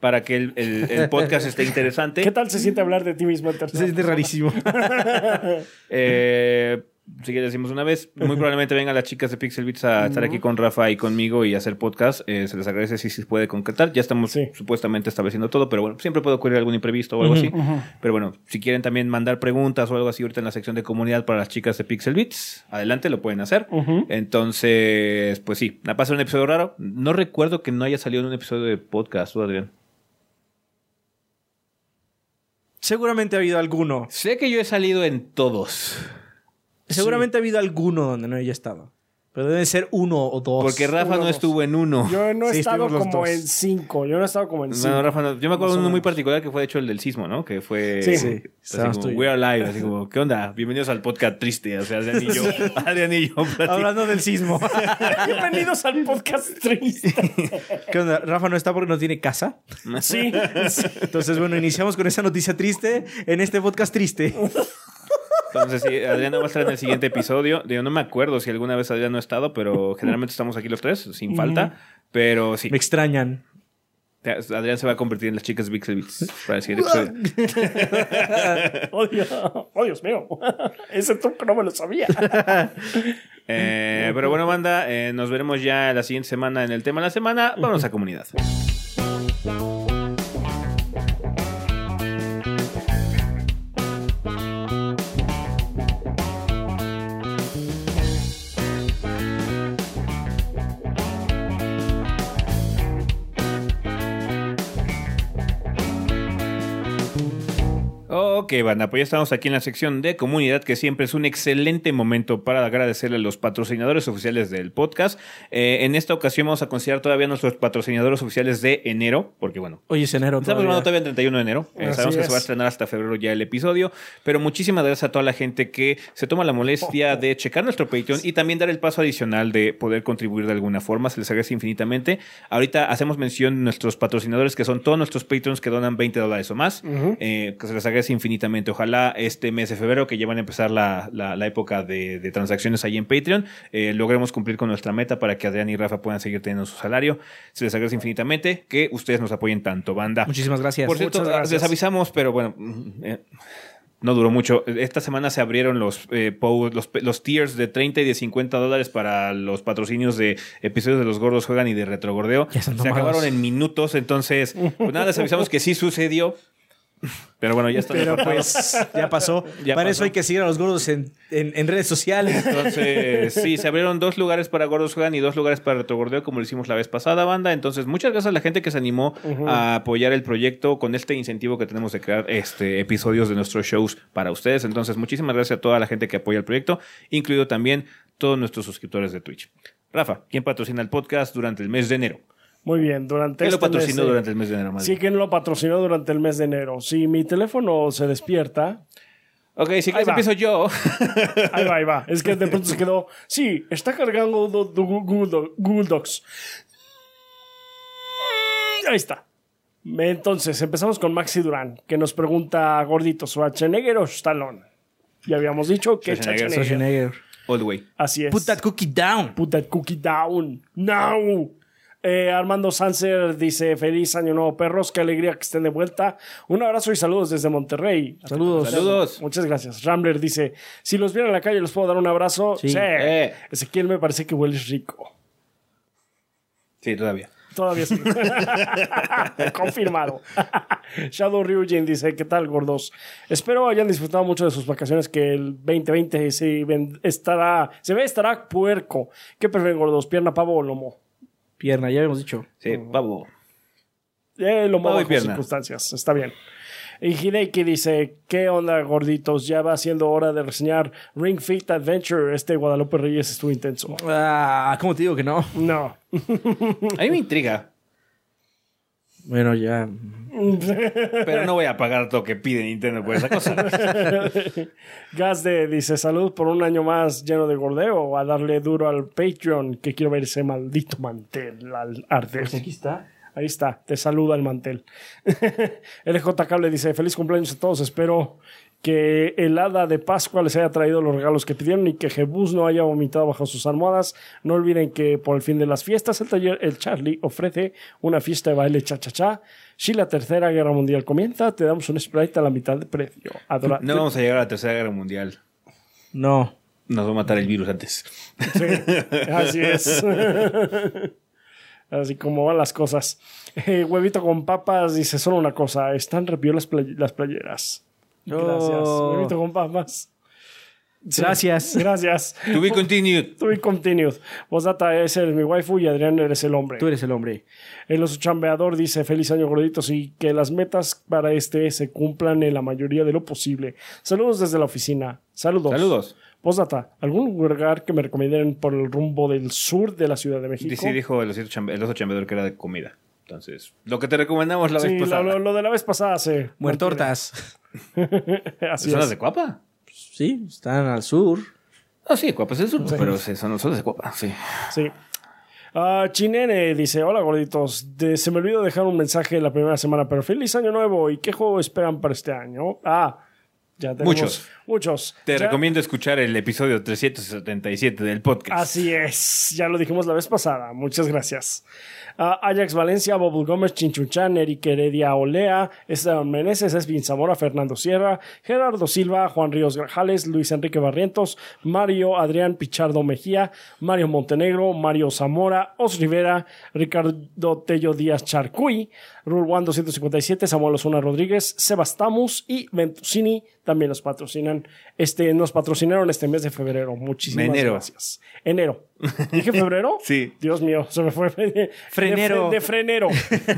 Para que el, el- el podcast esté interesante. ¿Qué tal se siente hablar de ti mismo tercera Es rarísimo. Eh, si ya decimos una vez, muy probablemente vengan las chicas de Pixel Beats a estar aquí con Rafa y conmigo y hacer podcast. Eh, se les agradece si se puede concretar. Ya estamos Sí. supuestamente estableciendo todo, pero bueno, siempre puede ocurrir algún imprevisto o algo así. Pero bueno, si quieren también mandar preguntas o algo así ahorita en la sección de comunidad para las chicas de Pixel Beats, adelante, lo pueden hacer. Entonces, pues sí, me pasa un episodio raro. No recuerdo que no haya salido en un episodio de podcast, ¿tú, Adrián? Seguramente ha habido alguno. Sé que yo he salido en todos. Seguramente ha habido alguno donde no haya estado. Pero deben ser uno o dos. Porque Rafa Uno, no dos. estuvo en uno. Yo no he Sí, estado como dos. en cinco. Yo no he estado como en cinco. No, Rafa no. Yo me acuerdo de uno muy particular que fue de hecho el del sismo, ¿no? Que fue. Sí. Sí, así como, tú y- We're alive. Así como, ¿qué onda? Bienvenidos al podcast triste. O sea, Adrián y yo. Adrián y yo. Hablando del sismo. Bienvenidos al podcast triste. ¿Qué onda? Rafa no está porque no tiene casa. Sí. sí. Entonces, bueno, iniciamos con esa noticia triste en este podcast triste. Entonces, sí, Adrián va a estar en el siguiente episodio. Yo no me acuerdo si alguna vez Adrián no ha estado, pero generalmente estamos aquí los tres, sin falta. Pero sí, Me extrañan. Adrián se va a convertir en las chicas Pixelbits para el siguiente episodio. Oh, Dios, oh, Dios mío. Ese truco no me lo sabía. Eh, pero bueno, banda, eh, nos veremos ya la siguiente semana en el tema de la semana. Vamos a comunidad. Ok, banda, pues ya estamos aquí en la sección de comunidad, que siempre es un excelente momento para agradecerle a los patrocinadores oficiales del podcast. Eh, en esta ocasión vamos a considerar todavía nuestros patrocinadores oficiales de enero, porque bueno, Hoy es enero Estamos todavía. todavía el 31 de enero. Eh, sabemos que se va a es. estrenar hasta febrero ya el episodio. Pero muchísimas gracias a toda la gente que se toma la molestia de checar nuestro Patreon y también dar el paso adicional de poder contribuir de alguna forma. Se les agradece infinitamente. Ahorita hacemos mención de nuestros patrocinadores, que son todos nuestros Patreons que donan 20 dólares o más. eh, que se les agradece infinitamente. Ojalá este mes de febrero, que ya van a empezar la, la- la época de, de transacciones ahí en Patreon, eh, logremos cumplir con nuestra meta para que Adrián y Rafa puedan seguir teniendo su salario. Se les agradece infinitamente que ustedes nos apoyen tanto, banda. Muchísimas gracias. Por cierto, gracias. les avisamos, pero bueno, mm, eh, no duró mucho. Esta semana se abrieron los, eh, los, los tiers de 30 y de 50 dólares para los patrocinios de episodios de Los Gordos Juegan y de Retrogordeo. Se acabaron en minutos, entonces, pues nada, les avisamos que sí sucedió. Pero bueno, ya está. Pero pues ya pasó. Ya Para eso hay que seguir a los gordos en, en- en redes sociales. Entonces, sí, se abrieron dos lugares para Gordos Juegan y dos lugares para Retrogordeo, como lo hicimos la vez pasada, banda. Entonces, muchas gracias a la gente que se animó a apoyar el proyecto con este incentivo que tenemos de crear este episodios de nuestros shows para ustedes. Entonces, muchísimas gracias a toda la gente que apoya el proyecto, incluido también todos nuestros suscriptores de Twitch. Rafa, ¿quién patrocina el podcast durante el mes de enero? Muy bien, durante ¿Quién lo este mes patrocinó de- durante el mes de enero? más Sí? ¿quién lo patrocinó durante el mes de enero? Si mi teléfono se despierta, Ok, si quieres empiezo yo. ahí va, ahí va. Es que de pronto se quedó. Sí, está cargando do- do- Google, Do- Google Docs. Ahí está. Entonces, empezamos con Maxi Durán, que nos pregunta, gordito, ¿Schwarzenegger o Stallone? Ya habíamos dicho que. Schwarzenegger. Schwarzenegger. All the way. Así es. Put that cookie down. Put that cookie down. Now. Eh, Armando Sanser dice: Feliz año nuevo, perros. Qué alegría que estén de vuelta. Un abrazo y saludos desde Monterrey. Saludos. Saludos. Muchas gracias. Rambler dice: Si los viera en la calle, ¿les puedo dar un abrazo? Sí. Eh. Ezequiel me parece que hueles rico. Sí, todavía. Todavía sí. Confirmado. Shadow Ryujin dice: ¿Qué tal, gordos? Espero hayan disfrutado mucho de sus vacaciones. Que el 2020 se, ven- estará, se ve, estará puerco. ¿Qué prefieren, gordos? ¿Pierna, pavo o lomo? Pierna, ya habíamos dicho. Sí, pavo. Eh, lo bajo pierna. circunstancias. Está bien. Y Hideki dice: ¿Qué onda, gorditos? Ya va siendo hora de reseñar Ring Fit Adventure. Este Guadalupe Reyes estuvo intenso. Ah, ¿cómo te digo que no? No. A mí me intriga. Bueno, ya. Pero no voy a pagar lo que pide Nintendo por esa cosa. Gazde dice: Salud por un año más lleno de gordeo. A darle duro al Patreon. Que quiero ver ese maldito mantel al arder. Aquí está. Ahí está, te saluda el mantel. LJ Cable dice: Feliz cumpleaños a todos. Espero que el hada de Pascua les haya traído los regalos que pidieron y que Jebus no haya vomitado bajo sus almohadas. No olviden que por el fin de las fiestas, el taller El Charlie ofrece una fiesta de baile cha-cha-cha. Si la tercera guerra mundial comienza, te damos un sprite a la mitad de precio. Adora- No vamos a llegar a la tercera guerra mundial. No. Nos va a matar el virus antes. Sí, así es. Así como van las cosas. Eh, huevito con papas dice solo una cosa. Están repio las, play- las playeras. Gracias. Oh. Huevito con papas. Sí, Gracias. Gracias. To be continued. To be continued. Vosdata es el mi waifu y Adrián eres el hombre. Tú eres el hombre. El oso chambeador dice feliz año gorditos y que las metas para este se cumplan en la mayoría de lo posible. Saludos desde la oficina. Saludos. Saludos. Postdata, ¿algún lugar que me recomienden por el rumbo del sur de la Ciudad de México? Sí, dijo el, osito chambe- el oso chambeador que era de comida. Entonces, lo que te recomendamos la Sí, vez pasada. lo- lo de la vez pasada se. Muertortas. Así ¿Son las de Cuapa? Sí, están al sur. Ah, sí, Cuapa es el sur, pero sí, son, son las de Cuapa, sí. Sí. Ah, Chinene dice: Hola gorditos, De- se me olvidó dejar un mensaje la primera semana, pero feliz año nuevo. ¿Y qué juego esperan para este año? Ah, ya tenemos Muchos. Muchos. Te Ya- recomiendo escuchar el episodio 377 del podcast. Así es, ya lo dijimos la vez pasada. Muchas gracias. Ah, Ajax Valencia, Bobul Gómez, Chinchunchan, Eric Heredia Olea, Esteban Meneses, Esvin Zamora, Fernando Sierra, Gerardo Silva, Juan Ríos Grajales, Luis Enrique Barrientos, Mario Adrián Pichardo Mejía, Mario Montenegro, Mario Zamora, Os Rivera, Ricardo Tello Díaz Charcuy, Rulwan 257, Samuel Osuna Rodríguez, Sebastamus y Ventusini también nos patrocinan. Este, nos patrocinaron este mes de febrero. Muchísimas Enero. gracias. Enero. ¿Dije febrero? Sí. Dios mío, se me fue. de- Frenero. De, de frenero.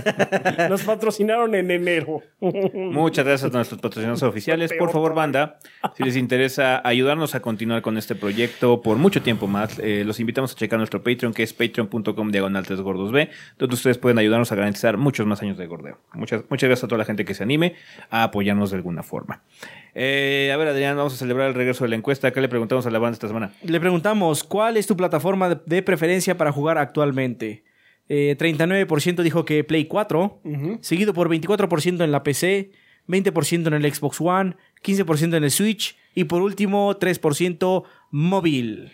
Nos patrocinaron en enero. Muchas gracias a nuestros patrocinadores oficiales. Por favor, banda, si les interesa ayudarnos a continuar con este proyecto por mucho tiempo más, eh, los invitamos a checar nuestro Patreon, que es patreon.com diagonal 3 gordos B, donde ustedes pueden ayudarnos a garantizar muchos más años de gordeo. Muchas, muchas gracias a toda la gente que se anime a apoyarnos de alguna forma. Eh, a ver, Adrián, vamos a celebrar el regreso de la encuesta. ¿Qué le preguntamos a la banda esta semana? Le preguntamos, ¿cuál es tu plataforma de, de preferencia para jugar actualmente? Eh, 39% dijo que Play 4, seguido por 24% en la PC, 20% en el Xbox One, 15% en el Switch y por último 3% móvil.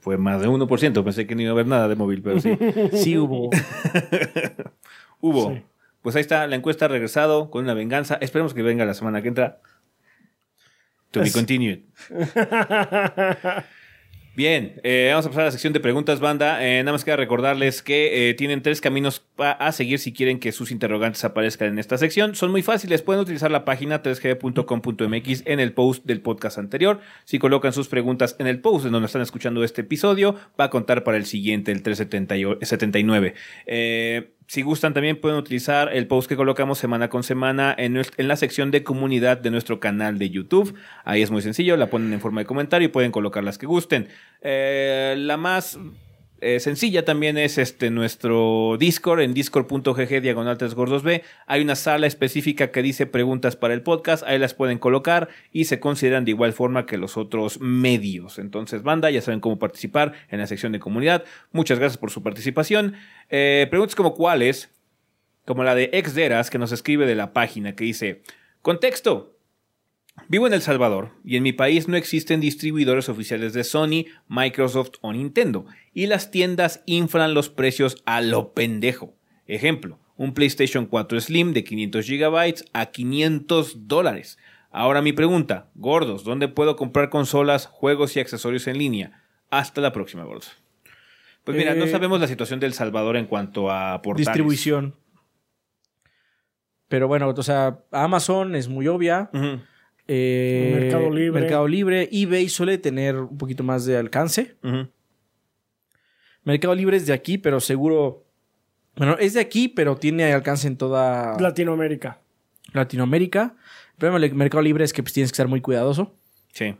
Fue más de 1%. Pensé que no iba a haber nada de móvil, pero sí. Sí hubo. Hubo. Sí. Pues ahí está, la encuesta ha regresado con una venganza. Esperemos que venga la semana que entra. To be continued. Bien, eh, vamos a pasar a la sección de preguntas, banda. Eh, nada más queda recordarles que eh, tienen tres caminos a seguir si quieren que sus interrogantes aparezcan en esta sección. Son muy fáciles. Pueden utilizar la página 3g.com.mx en el post del podcast anterior. Si colocan sus preguntas en el post en donde están escuchando este episodio, va a contar para el siguiente, el 379. Eh, si gustan, también pueden utilizar el post que colocamos semana con semana en, en la sección de comunidad de nuestro canal de YouTube. Ahí es muy sencillo, la ponen en forma de comentario y pueden colocar las que gusten. Eh, la más eh, sencilla también es este nuestro Discord en discord.gg diagonal 3 gordos B. Hay una sala específica que dice preguntas para el podcast, ahí las pueden colocar y se consideran de igual forma que los otros medios. Entonces, banda, ya saben cómo participar en la sección de comunidad. Muchas gracias por su participación. Eh, preguntas como cuáles, como la de Exderas que nos escribe de la página que dice, contexto. Vivo en El Salvador y en mi país no existen distribuidores oficiales de Sony, Microsoft o Nintendo y las tiendas inflan los precios a lo pendejo. Ejemplo, un PlayStation 4 Slim de 500 GB a 500 dólares. Ahora mi pregunta, gordos, ¿dónde puedo comprar consolas, juegos y accesorios en línea? Hasta la próxima, gordos. Pues mira, no Eh, sabemos la situación del Salvador en cuanto a portales. Distribución. Pero bueno, o sea, Amazon es muy obvia. Eh, Mercado Libre. Mercado Libre. eBay suele tener un poquito más de alcance. Mercado Libre es de aquí, pero seguro. Bueno, es de aquí, pero tiene alcance en toda Latinoamérica. Latinoamérica. El problema del Mercado Libre es que pues, tienes que estar muy cuidadoso. Sí.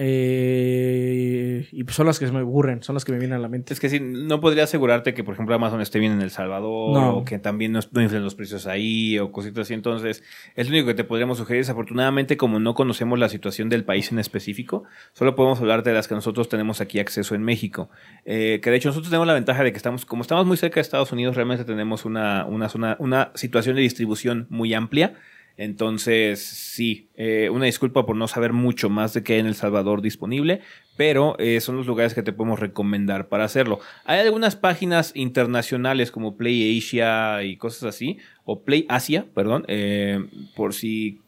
Eh, y pues son las que me aburren, son las que me vienen a la mente. Es que sí, no podría asegurarte que, por ejemplo, Amazon esté bien en El Salvador No. o que también no, no inflen los precios ahí o cositas así. Entonces, es lo único que te podríamos sugerir. Desafortunadamente, como no conocemos la situación del país en específico, solo podemos hablar de las que nosotros tenemos aquí acceso en México. Eh, que de hecho nosotros tenemos la ventaja de que estamos, como estamos muy cerca de Estados Unidos, realmente tenemos una, una, zona, una situación de distribución muy amplia. Entonces, sí, eh, una disculpa por no saber mucho más de qué hay en El Salvador disponible, pero eh, son los lugares que te podemos recomendar para hacerlo. Hay algunas páginas internacionales como Play Asia y cosas así, o Play Asia, perdón, eh, por si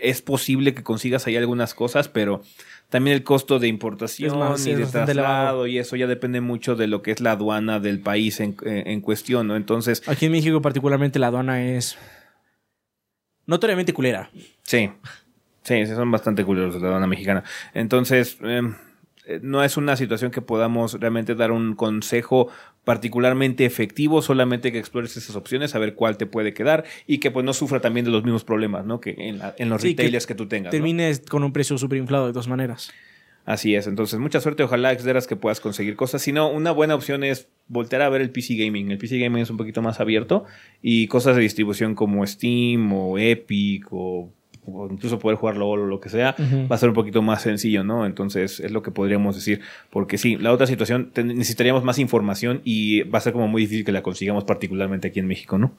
es posible que consigas ahí algunas cosas, pero también el costo de importación más, y de traslado y eso ya depende mucho de lo que es la aduana del país en, en- en cuestión, ¿no? Entonces, Aquí en México, particularmente, la aduana es notoriamente culera. Sí, sí, sí, son bastante culeros de la aduana mexicana. Entonces, em, eh, no es una situación que podamos realmente dar un consejo particularmente efectivo, solamente que explores esas opciones, a ver cuál te puede quedar y que pues no sufra también de los mismos problemas, ¿no? Que en, la- en los Sí, retailers que, tú tengas. ¿no? Termines con un precio súper inflado de dos maneras. Así es, entonces mucha suerte, ojalá Xderas que puedas conseguir cosas. Si no, una buena opción es voltear a ver el PC Gaming. El PC Gaming es un poquito más abierto y cosas de distribución como Steam o Epic o, o incluso poder jugarlo o lo que sea, va a ser un poquito más sencillo, ¿no? Entonces es lo que podríamos decir, porque sí, la otra situación necesitaríamos más información y va a ser como muy difícil que la consigamos particularmente aquí en México, ¿no?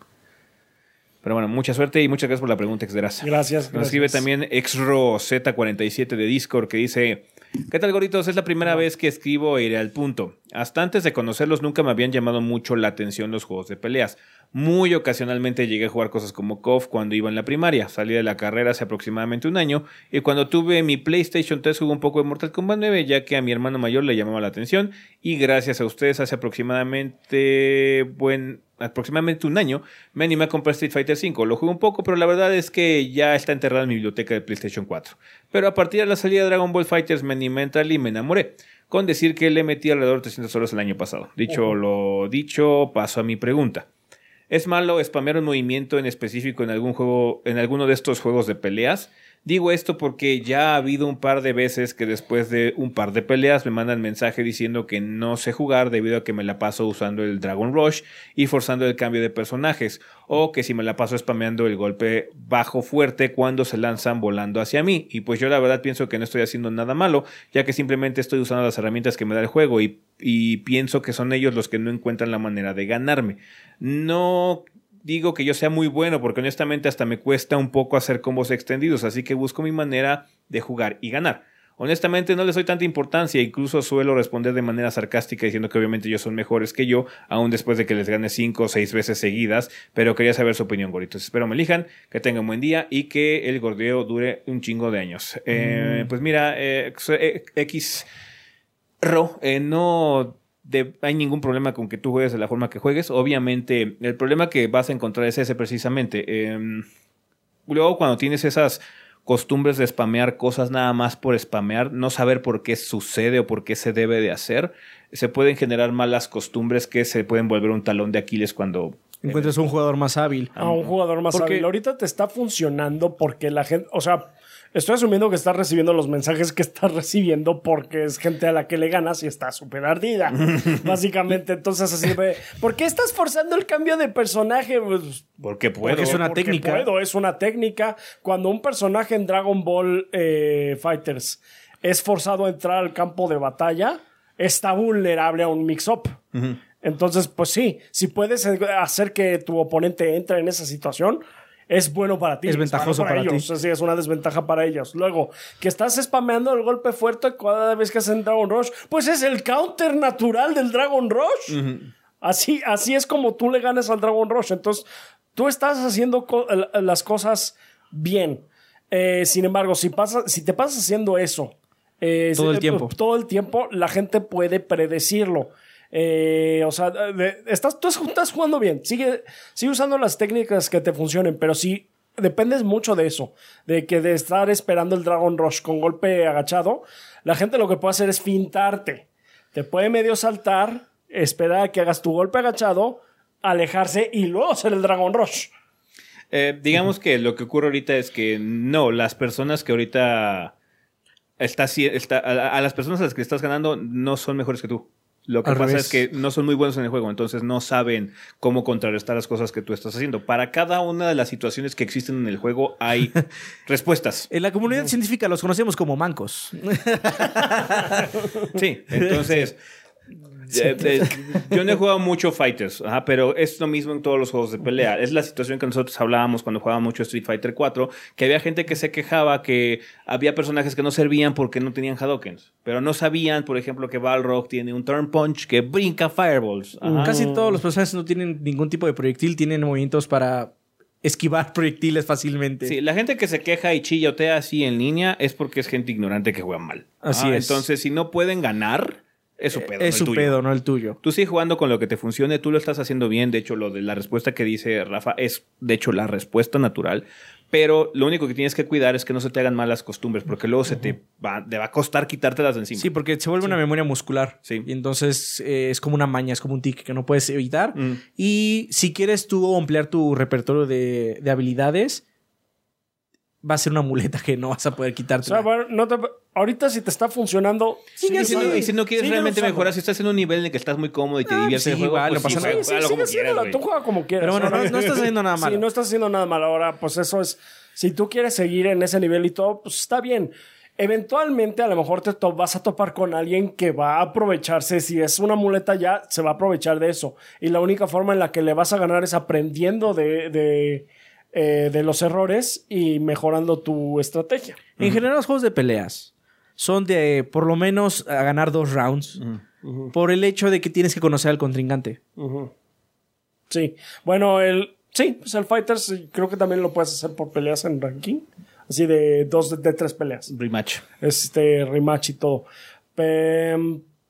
Pero bueno, mucha suerte y muchas gracias por la pregunta, Xderas. Gracias. Nos escribe también XROZ47 de Discord que dice: ¿Qué tal, gorditos? Es la primera vez que escribo e iré al punto. Hasta antes de conocerlos, nunca me habían llamado mucho la atención los juegos de peleas. Muy ocasionalmente llegué a jugar cosas como KOF cuando iba en la primaria. Salí de la carrera hace aproximadamente un año. Y cuando tuve mi PlayStation 3 jugué un poco de Mortal Kombat 9, ya que a mi hermano mayor le llamaba la atención. Y gracias a ustedes, hace aproximadamente buen aproximadamente un año, me animé a comprar Street Fighter V. Lo jugué un poco, pero la verdad es que ya está enterrado en mi biblioteca de PlayStation 4. Pero a partir de la salida de Dragon Ball Fighters me animé a entrarle y me enamoré. Con decir que le metí alrededor de 300 horas el año pasado. Dicho lo dicho, paso a mi pregunta. ¿Es malo spamear un movimiento en específico en algún juego, en alguno de estos juegos de peleas? Digo esto porque ya ha habido un par de veces que después de un par de peleas me mandan mensaje diciendo que no sé jugar debido a que me la paso usando el Dragon Rush y forzando el cambio de personajes, o que si me la paso spameando el golpe bajo fuerte cuando se lanzan volando hacia mí. Y pues yo la verdad pienso que no estoy haciendo nada malo, ya que simplemente estoy usando las herramientas que me da el juego y, y pienso que son ellos los que no encuentran la manera de ganarme. No digo que yo sea muy bueno, porque honestamente hasta me cuesta un poco hacer combos extendidos, así que busco mi manera de jugar y ganar. Honestamente no les doy tanta importancia, incluso suelo responder de manera sarcástica diciendo que obviamente ellos son mejores que yo, aún después de que les gane cinco o seis veces seguidas, pero quería saber su opinión, goritos. Espero me elijan, que tengan un buen día y que el gordeo dure un chingo de años. Eh, pues mira, eh, X Ro, eh, no de- hay ningún problema con que tú juegues de la forma que juegues. Obviamente, el problema que vas a encontrar es ese precisamente. Em, luego, cuando tienes esas costumbres de spamear cosas nada más por spamear, no saber por qué sucede o por qué se debe de hacer, se pueden generar malas costumbres que se pueden volver un talón de Aquiles cuando... Encuentras un jugador más hábil. a un jugador más Porque- hábil. Ahorita te está funcionando porque la gente, o sea, estoy asumiendo que estás recibiendo los mensajes que estás recibiendo porque es gente a la que le ganas y está súper ardida. Básicamente, entonces así de, ¿por qué estás forzando el cambio de personaje? Pues, Porque puedo. Porque es una porque técnica. puedo, es una técnica. Cuando un personaje en Dragon Ball eh, Fighters es forzado a entrar al campo de batalla, está vulnerable a un mix-up. Entonces, pues sí, si puedes hacer que tu oponente entre en esa situación, es bueno para ti. Es ventajoso para ellos. ti. Sí, es una desventaja para ellos. Luego, que estás spameando el golpe fuerte cada vez que hacen Dragon Rush, pues es el counter natural del Dragon Rush. Así, así es como tú le ganas al Dragon Rush. Entonces, tú estás haciendo co- las cosas bien. Eh, sin embargo, si, pasa, si te pasas haciendo eso eh, Todo el tiempo. todo el tiempo, la gente puede predecirlo. Eh, o sea, estás, tú estás jugando bien. Sigue, sigue usando las técnicas que te funcionen, pero si dependes mucho de eso, de que de estar esperando el Dragon Rush con golpe agachado, la gente lo que puede hacer es fintarte. Te puede medio saltar, esperar a que hagas tu golpe agachado, alejarse y luego hacer el Dragon Rush. Eh, digamos que lo que ocurre ahorita es que no, las personas que ahorita está a, a las personas a las que estás ganando no son mejores que tú. Lo que Al pasa revés. es que no son muy buenos en el juego, entonces no saben cómo contrarrestar las cosas que tú estás haciendo. Para cada una de las situaciones que existen en el juego hay respuestas. En la comunidad científica los conocemos como mancos. Sí, entonces. eh, eh, yo no he jugado mucho Fighters, ajá, pero es lo mismo en todos los juegos de pelea. Es la situación que nosotros hablábamos cuando jugábamos mucho Street Fighter 4, que había gente que se quejaba que había personajes que no servían porque no tenían Hadokens, pero no sabían, por ejemplo, que Balrog tiene un Turn Punch que brinca Fireballs. Ajá. Casi todos los personajes no tienen ningún tipo de proyectil, tienen movimientos para esquivar proyectiles fácilmente. Sí, la gente que se queja y chillotea así en línea es porque es gente ignorante que juega mal. Así Ajá, es. Entonces, si no pueden ganar, es su pedo. no es el su tuyo. pedo, no el tuyo. Tú sigues jugando con lo que te funcione, tú lo estás haciendo bien. De hecho, lo de la respuesta que dice Rafa es, de hecho, la respuesta natural. Pero lo único que tienes que cuidar es que no se te hagan malas costumbres, porque luego se te va, te va a costar quitártelas de encima. Sí, porque se vuelve una memoria muscular. Sí. Y entonces eh, es como una maña, es como un tic que no puedes evitar. Mm. Y si quieres tú ampliar tu repertorio de, de habilidades, va a ser una muleta que no vas a poder O quitarte. sea, bueno, no te- ahorita si te está funcionando, Y si, no, y si no quieres sigue realmente mejorar, si estás en un nivel en el que estás muy cómodo y te Ah, diviertes sí, el juego, igual, pues no pasa sí, nada. Sí, sí, como quieras, tú juega como quieras. Pero bueno, no- no estás haciendo nada malo. Sí, no estás haciendo nada mal. Ahora, pues eso es. Si tú quieres seguir en ese nivel y todo, pues está bien. Eventualmente, a lo mejor te to- vas a topar con alguien que va a aprovecharse. Si es una muleta ya, se va a aprovechar de eso. Y la única forma en la que le vas a ganar es aprendiendo de, de, eh, de los errores y mejorando tu estrategia. En general, los juegos de peleas son de por lo menos a ganar dos rounds. Por el hecho de que tienes que conocer al contrincante. Sí. Bueno, el. Sí, pues el Fighters sí, creo que también lo puedes hacer por peleas en ranking. Así de dos de, de tres peleas. Rematch. Este rematch y todo. Pe-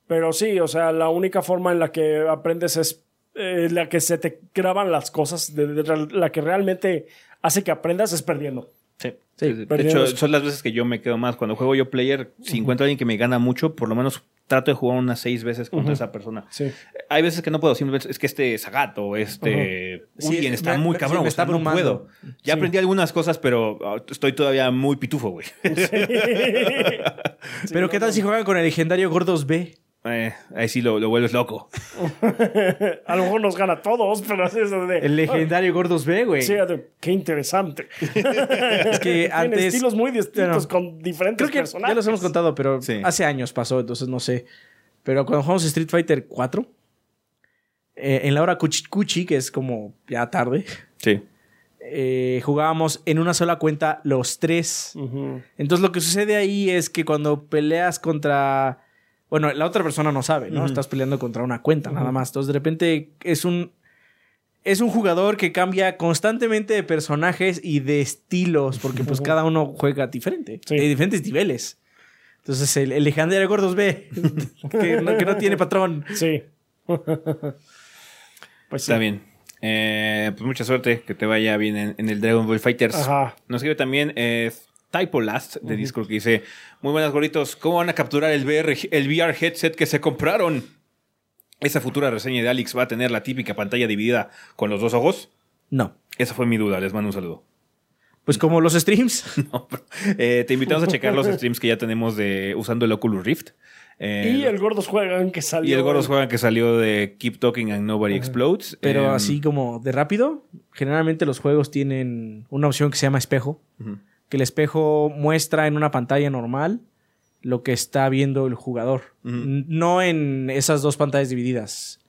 pero sí, o sea, la única forma en la que aprendes es eh, la que se te graban las cosas, de- de real- la que realmente hace que aprendas es perdiendo. Sí. Sí, Sí, de hecho, es- son las veces que yo me quedo más. Cuando juego yo player, si encuentro a alguien que me gana mucho, por lo menos trato de jugar unas seis veces contra esa persona. Sí. Hay veces que no puedo, simplemente es que este Zagato este Sí, Ulien está me- muy cabrón, sí, me o sea, está no puedo. Ya aprendí algunas cosas, pero ah, estoy todavía muy pitufo, güey. Pero ¿qué tal si juegan con el legendario Gordos B? Eh, ahí sí lo, lo vuelves loco. A lo mejor nos gana a todos, pero así es de. El legendario Gordos B, güey. Sí, de- qué interesante. Es que Tiene antes... estilos muy distintos Bueno, con diferentes Creo que personajes. ya los hemos contado, pero Sí. hace años pasó, entonces no sé. Pero cuando jugamos Street Fighter 4, eh, en la hora cuchi, cuchi, que es como ya tarde, Sí. eh, jugábamos en una sola cuenta los tres. Entonces lo que sucede ahí es que cuando peleas contra... Bueno, la otra persona no sabe, ¿no? Estás peleando contra una cuenta, nada más. Entonces de repente es un... Es un jugador que cambia constantemente de personajes y de estilos, porque pues cada uno juega diferente, Sí. de diferentes niveles. Entonces el, el legendario Gordos B, que no, que no tiene patrón. Sí. pues sí. Está bien. Eh, pues mucha suerte, que te vaya bien en, en el Dragon Ball Fighters. Ajá. Nos escribe también eh, Typo Last de Discord que dice: Muy buenas gorritos, ¿cómo van a capturar el VR, el VR headset que se compraron? ¿Esa futura reseña de Alex va a tener la típica pantalla dividida con los dos ojos? No. Esa fue mi duda, les mando un saludo. Pues como los streams. No, pero, eh, te invitamos a checar los streams que ya tenemos de usando el Oculus Rift. Eh, Y el Gordos Juegan que salió. y el Gordos Juegan que salió de Keep Talking and Nobody Explodes. Pero Em, así como de rápido, generalmente los juegos tienen una opción que se llama espejo. Que el espejo muestra en una pantalla normal lo que está viendo el jugador. No en esas dos pantallas divididas.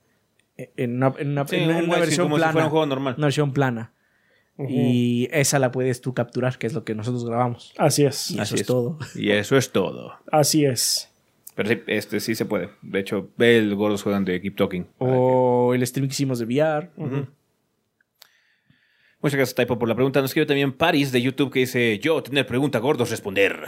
En una, en una- Sí, en una un widescreen, versión como si plana. fuera un juego normal. Una versión plana. Ujú. Y esa la puedes tú capturar, que es lo que nosotros grabamos. Así es. Y Así eso es, todo. Y eso es todo. Así es. Pero sí, este sí se puede. De hecho, ve el Gordos Juegan de Keep Talking. O el stream que hicimos de VR. Muchas gracias, Typo, por la pregunta. Nos escribe también Paris de YouTube que dice: Yo, tener pregunta, gordos, responder.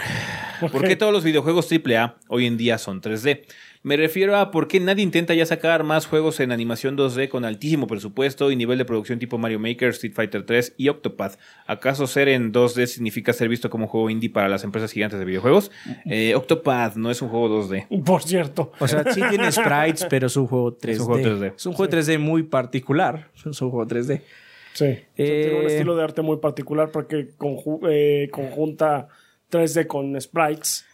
¿Por qué todos los videojuegos AAA hoy en día son 3D? Me refiero a por qué nadie intenta ya sacar más juegos en animación 2D con altísimo presupuesto y nivel de producción tipo Mario Maker, Street Fighter 3 y Octopath. ¿Acaso ser en 2D significa ser visto como un juego indie para las empresas gigantes de videojuegos? Eh, Octopath no es un juego 2D. Por cierto. O sea, sí tiene sprites, pero es un juego 3D. Es un juego 3D. Es un juego 3D muy particular. Es un juego 3D. Sí. O sea, tiene un Eh, estilo de arte muy particular porque conju- eh, conjunta 3D con sprites.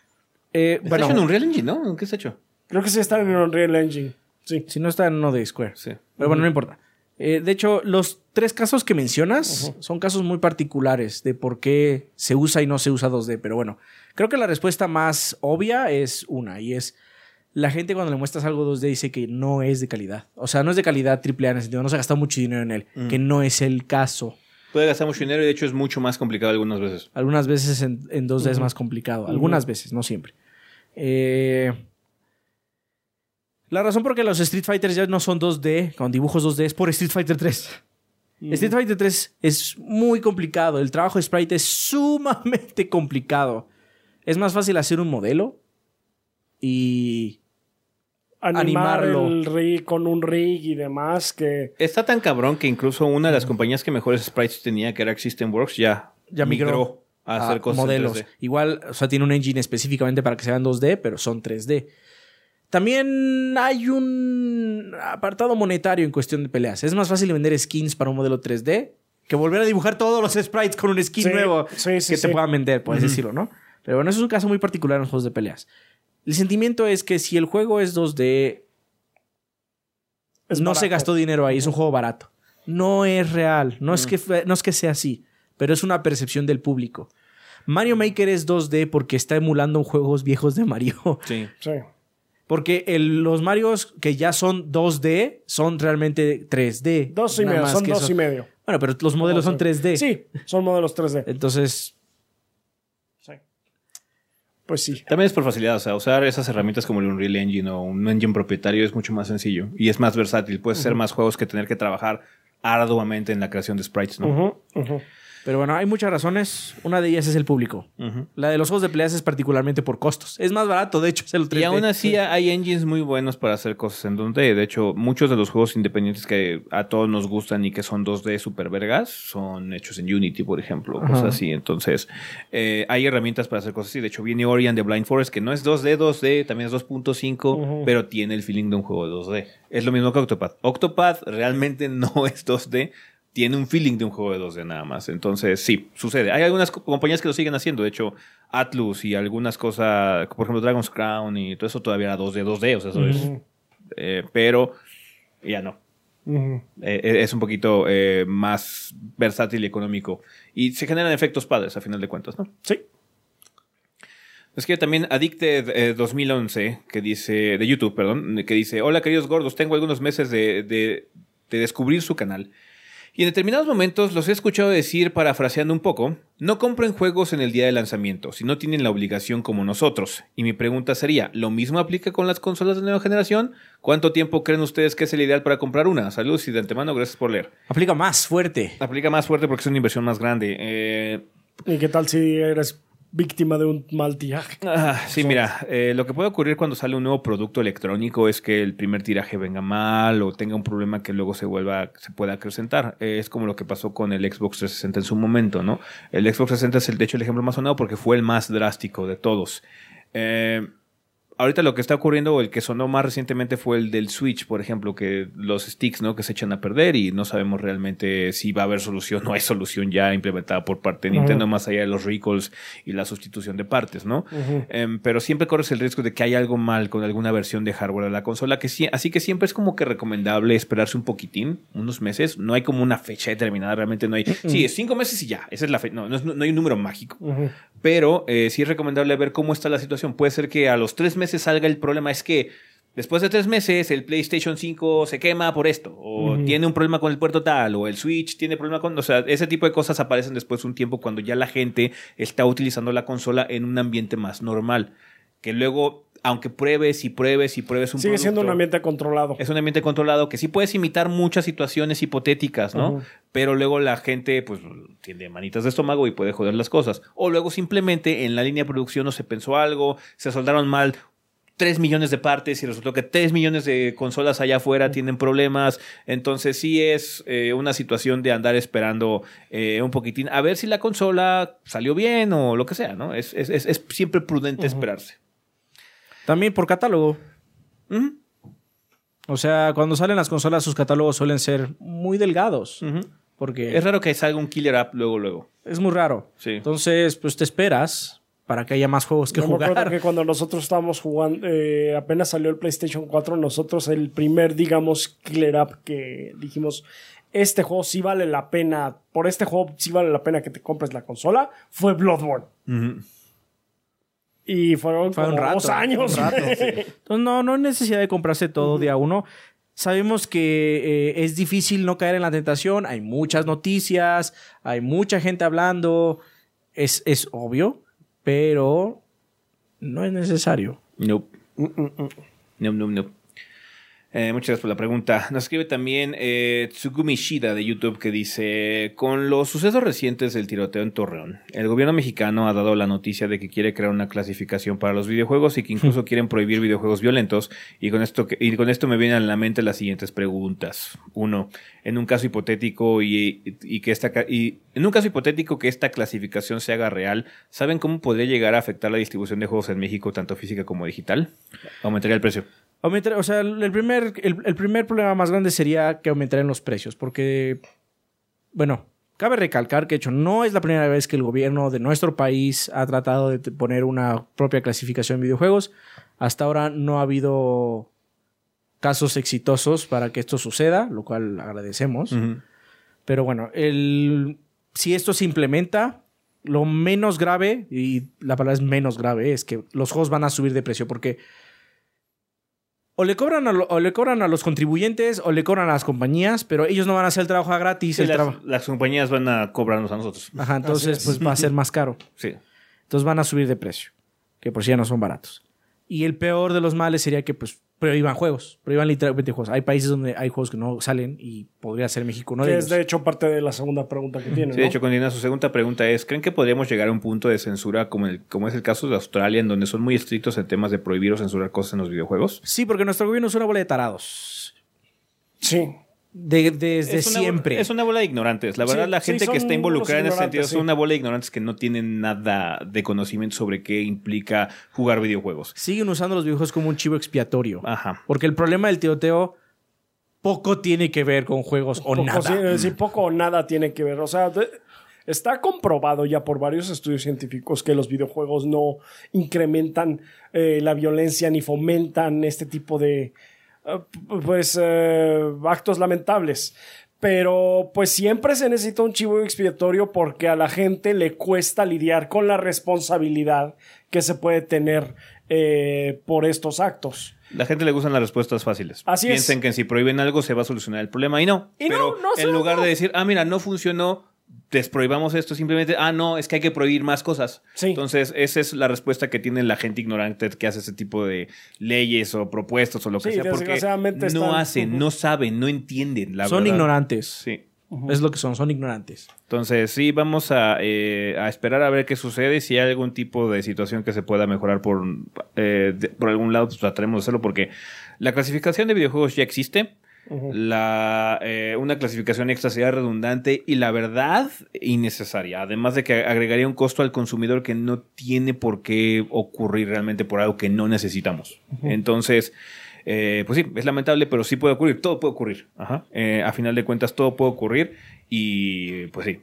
Eh, Está bueno, hecho en Unreal Engine, ¿no? ¿En qué está hecho? Creo que sí está en Unreal Engine. Sí. si no está en uno de Square. Sí. Pero bueno, no importa. Eh, de hecho, los tres casos que mencionas son casos muy particulares de por qué se usa y no se usa 2D. Pero bueno, creo que la respuesta más obvia es una y es la gente cuando le muestras algo 2D dice que no es de calidad. O sea, no es de calidad AAA en el sentido, no se ha gastado mucho dinero en él, que no es el caso. Puede gastar mucho dinero y de hecho es mucho más complicado algunas veces. Algunas veces en, en 2D es más complicado. Algunas veces, no siempre. Eh, la razón por qué los Street Fighters ya no son 2D, con dibujos 2D, es por Street Fighter 3. Street Fighter 3 es muy complicado. El trabajo de sprite es sumamente complicado. Es más fácil hacer un modelo y Animar Animarlo. el rig con un rig y demás que... Está tan cabrón que incluso una de las compañías que mejores sprites tenía, que era System Works, ya, Ya migró a hacer a cosas en modelos. 3D. Igual, o sea, tiene un engine específicamente para que sean 2D, pero son 3D. También hay un apartado monetario en cuestión de peleas. Es más fácil vender skins para un modelo 3D que volver a dibujar todos los sprites con un skin Sí, nuevo sí, sí, que sí. te puedan vender, puedes decirlo, ¿no? Pero bueno, eso es un caso muy particular en los juegos de peleas. El sentimiento es que si el juego es 2D, Es no se gastó dinero ahí, es un juego barato. No es real, no, Mm. es que, no es que sea así, pero es una percepción del público. Mario Maker es 2D porque está emulando juegos viejos de Mario. Sí. Sí. Porque el- los Marios que ya son 2D son realmente 3D. Dos y medio, son dos y medio. Bueno, pero los modelos son 3D. Sí, son modelos 3D. Entonces. Pues sí. También es por facilidad, o sea, usar esas herramientas como el Unreal Engine o un engine propietario es mucho más sencillo y es más versátil. Puedes hacer más juegos que tener que trabajar arduamente en la creación de sprites, ¿no? Pero bueno, hay muchas razones. Una de ellas es el público. La de los juegos de peleas es particularmente por costos. Es más barato, de hecho, es el 3D. Y aún así hay engines muy buenos para hacer cosas en 2D. De hecho, muchos de los juegos independientes que a todos nos gustan y que son 2D super vergas son hechos en Unity, por ejemplo, cosas así. Entonces, eh, hay herramientas para hacer cosas así. De hecho, viene Ori and the Blind Forest, que no es 2D, 2D, también es 2.5, Ujú. pero tiene el feeling de un juego de 2D. Es lo mismo que Octopath. Octopath realmente no es 2D. Tiene un feeling de un juego de 2D nada más. Entonces, sí, sucede. Hay algunas co- compañías que lo siguen haciendo. De hecho, Atlus y algunas cosas, por ejemplo, Dragon's Crown y todo eso todavía era 2D, 2D. O sea, eso es. Eh, pero ya no. Eh, eh, es un poquito eh, más versátil y económico. Y se generan efectos padres, a final de cuentas, ¿no? Sí. Es que también Addicted eh, 2011, que dice, de YouTube, perdón, que dice, hola queridos gordos, tengo algunos meses de, de- de descubrir su canal. Y en determinados momentos los he escuchado decir, parafraseando un poco, no compren juegos en el día de lanzamiento, si no tienen la obligación como nosotros. Y mi pregunta sería, ¿lo mismo aplica con las consolas de nueva generación? ¿Cuánto tiempo creen ustedes que es el ideal para comprar una? Saludos y de antemano, gracias por leer. Aplica más fuerte. Aplica más fuerte porque es una inversión más grande. Eh, ¿Y qué tal si eres víctima de un mal tiraje? Ah, sí, mira, eh, lo que puede ocurrir cuando sale un nuevo producto electrónico es que el primer tiraje venga mal o tenga un problema que luego se vuelva, se pueda acrecentar. Eh, es como lo que pasó con el Xbox 360 en su momento, ¿no? El Xbox 360 es el, de hecho el ejemplo más sonado porque fue el más drástico de todos. Eh, ahorita lo que está ocurriendo, o el que sonó más recientemente fue el del Switch, por ejemplo, que los sticks, ¿no? Que se echan a perder y no sabemos realmente si va a haber solución o hay solución ya implementada por parte de Nintendo, más allá de los recalls y la sustitución de partes, ¿no? Em, pero siempre corres el riesgo de que hay algo mal con alguna versión de hardware de la consola, que sí, así que siempre es como que recomendable esperarse un poquitín, unos meses. No hay como una fecha determinada, realmente no hay. Sí, es cinco meses y ya, esa es la fecha. No, no, no hay un número mágico. Pero eh, sí es recomendable ver cómo está la situación. Puede ser que a los tres meses salga el problema. Es que después de tres meses el PlayStation 5 se quema por esto. O tiene un problema con el puerto tal. O el Switch tiene problema con... O sea, ese tipo de cosas aparecen después de un tiempo cuando ya la gente está utilizando la consola en un ambiente más normal. Que luego, aunque pruebes y pruebes y pruebes un Sigue siendo un ambiente controlado. es un ambiente controlado que sí puedes imitar muchas situaciones hipotéticas, ¿no? Pero luego la gente, pues, tiene manitas de estómago y puede joder las cosas. O luego simplemente en la línea de producción no se pensó algo, se soldaron mal 3 millones de partes y resultó que 3 millones de consolas allá afuera tienen problemas. Entonces sí es eh, una situación de andar esperando eh, un poquitín a ver si la consola salió bien o lo que sea, ¿no? Es, es- es- es siempre prudente esperarse. También por catálogo. O sea, cuando salen las consolas, sus catálogos suelen ser muy delgados. Porque Es raro que salga un killer app luego, luego. es muy raro. Sí. Entonces, pues te esperas para que haya más juegos que Yo me acuerdo jugar. que cuando nosotros estábamos jugando, eh, apenas salió el PlayStation 4, nosotros el primer, digamos, killer app que dijimos, este juego sí vale la pena, por este juego sí vale la pena que te compres la consola, fue Bloodborne. Y fueron Fue un como rato, dos años. un rato, Entonces, no, no hay necesidad de comprarse todo día uno. Sabemos que eh, es difícil no caer en la tentación. Hay muchas noticias, hay mucha gente hablando. Es, es obvio, pero no es necesario. Nope. Nope, nope, nope. Eh, muchas gracias por la pregunta. Nos escribe también eh, Tsugumi Shida de YouTube que dice: Con los sucesos recientes del tiroteo en Torreón, el gobierno mexicano ha dado la noticia de que quiere crear una clasificación para los videojuegos y que incluso quieren prohibir videojuegos violentos. Y con esto, que- y con esto me vienen a la mente las siguientes preguntas. Uno, en un caso hipotético y, y que esta y en un caso hipotético que esta clasificación se haga real, ¿saben cómo podría llegar a afectar la distribución de juegos en México, tanto física como digital? Aumentaría el precio. Aumentar- o sea, el primer, el, el primer problema más grande sería que aumentarían los precios, porque, bueno, Cabe recalcar que, de hecho, no es la primera vez que el gobierno de nuestro país ha tratado de poner una propia clasificación en videojuegos. Hasta ahora no ha habido casos exitosos para que esto suceda, lo cual agradecemos. Pero bueno, el, si esto se implementa, lo menos grave, y la palabra es menos grave, es que los juegos van a subir de precio porque o le cobran a, lo- o le cobran a los contribuyentes o le cobran a las compañías, pero ellos no van a hacer el trabajo a gratis. Sí, el las, traba- las compañías van a cobrarnos a nosotros. Ajá, entonces pues va a ser más caro. Sí. Entonces van a subir de precio, que por sí ya no son baratos. Y el peor de los males sería que pues prohíban juegos, prohíban literalmente juegos. Hay países donde hay juegos que no salen y podría ser México de que ellos. es de hecho parte de la segunda pregunta que tiene. Sí, de hecho, continúa. Su segunda pregunta es: ¿Creen que podríamos llegar a un punto de censura como, el, como es el caso de Australia, en donde son muy estrictos en temas de prohibir o censurar cosas en los videojuegos? Sí, porque nuestro gobierno es una bola de tarados. Sí. De- desde Es una- siempre. Es una bola de ignorantes. La verdad, Sí, la gente que está involucrada en ese sentido sí. una bola de ignorantes que no tienen nada de conocimiento sobre qué implica jugar videojuegos. Siguen usando los videojuegos como un chivo expiatorio. Ajá. Porque el problema del tiroteo poco tiene que ver con juegos o Poco, nada. sí, sí, poco o nada tiene que ver. O sea, de- está comprobado ya por varios estudios científicos que los videojuegos no incrementan eh, la violencia ni fomentan este tipo de pues eh, actos lamentables. Pero pues siempre se necesita un chivo expiatorio porque a la gente le cuesta lidiar con la responsabilidad que se puede tener eh, por estos actos. La gente le gustan las respuestas fáciles. Así es. Piensen que si prohíben algo se va a solucionar el problema y no. Y no, Pero no se en lugar no. de decir, ah, mira, no funcionó, desprohibamos esto, simplemente, ah, no, es que hay que prohibir más cosas. Sí. Entonces, esa es la respuesta que tiene la gente ignorante que hace ese tipo de leyes o propuestas o lo que Sí, sea, porque desgraciadamente no están- hacen, no saben, no entienden la son verdad. ignorantes. Sí. Es lo que son, son ignorantes. Entonces, sí, vamos a, eh, a esperar a ver qué sucede. Si hay algún tipo de situación que se pueda mejorar por, eh, de- por algún lado, pues trataremos de hacerlo porque la clasificación de videojuegos ya existe. La, eh, una clasificación extra sería redundante y la verdad innecesaria. Además de que agregaría un costo al consumidor que no tiene por qué ocurrir realmente por algo que no necesitamos. Entonces, eh, pues sí, es lamentable, pero sí puede ocurrir. Todo puede ocurrir. Ajá. Eh, a final de cuentas, todo puede ocurrir y pues sí.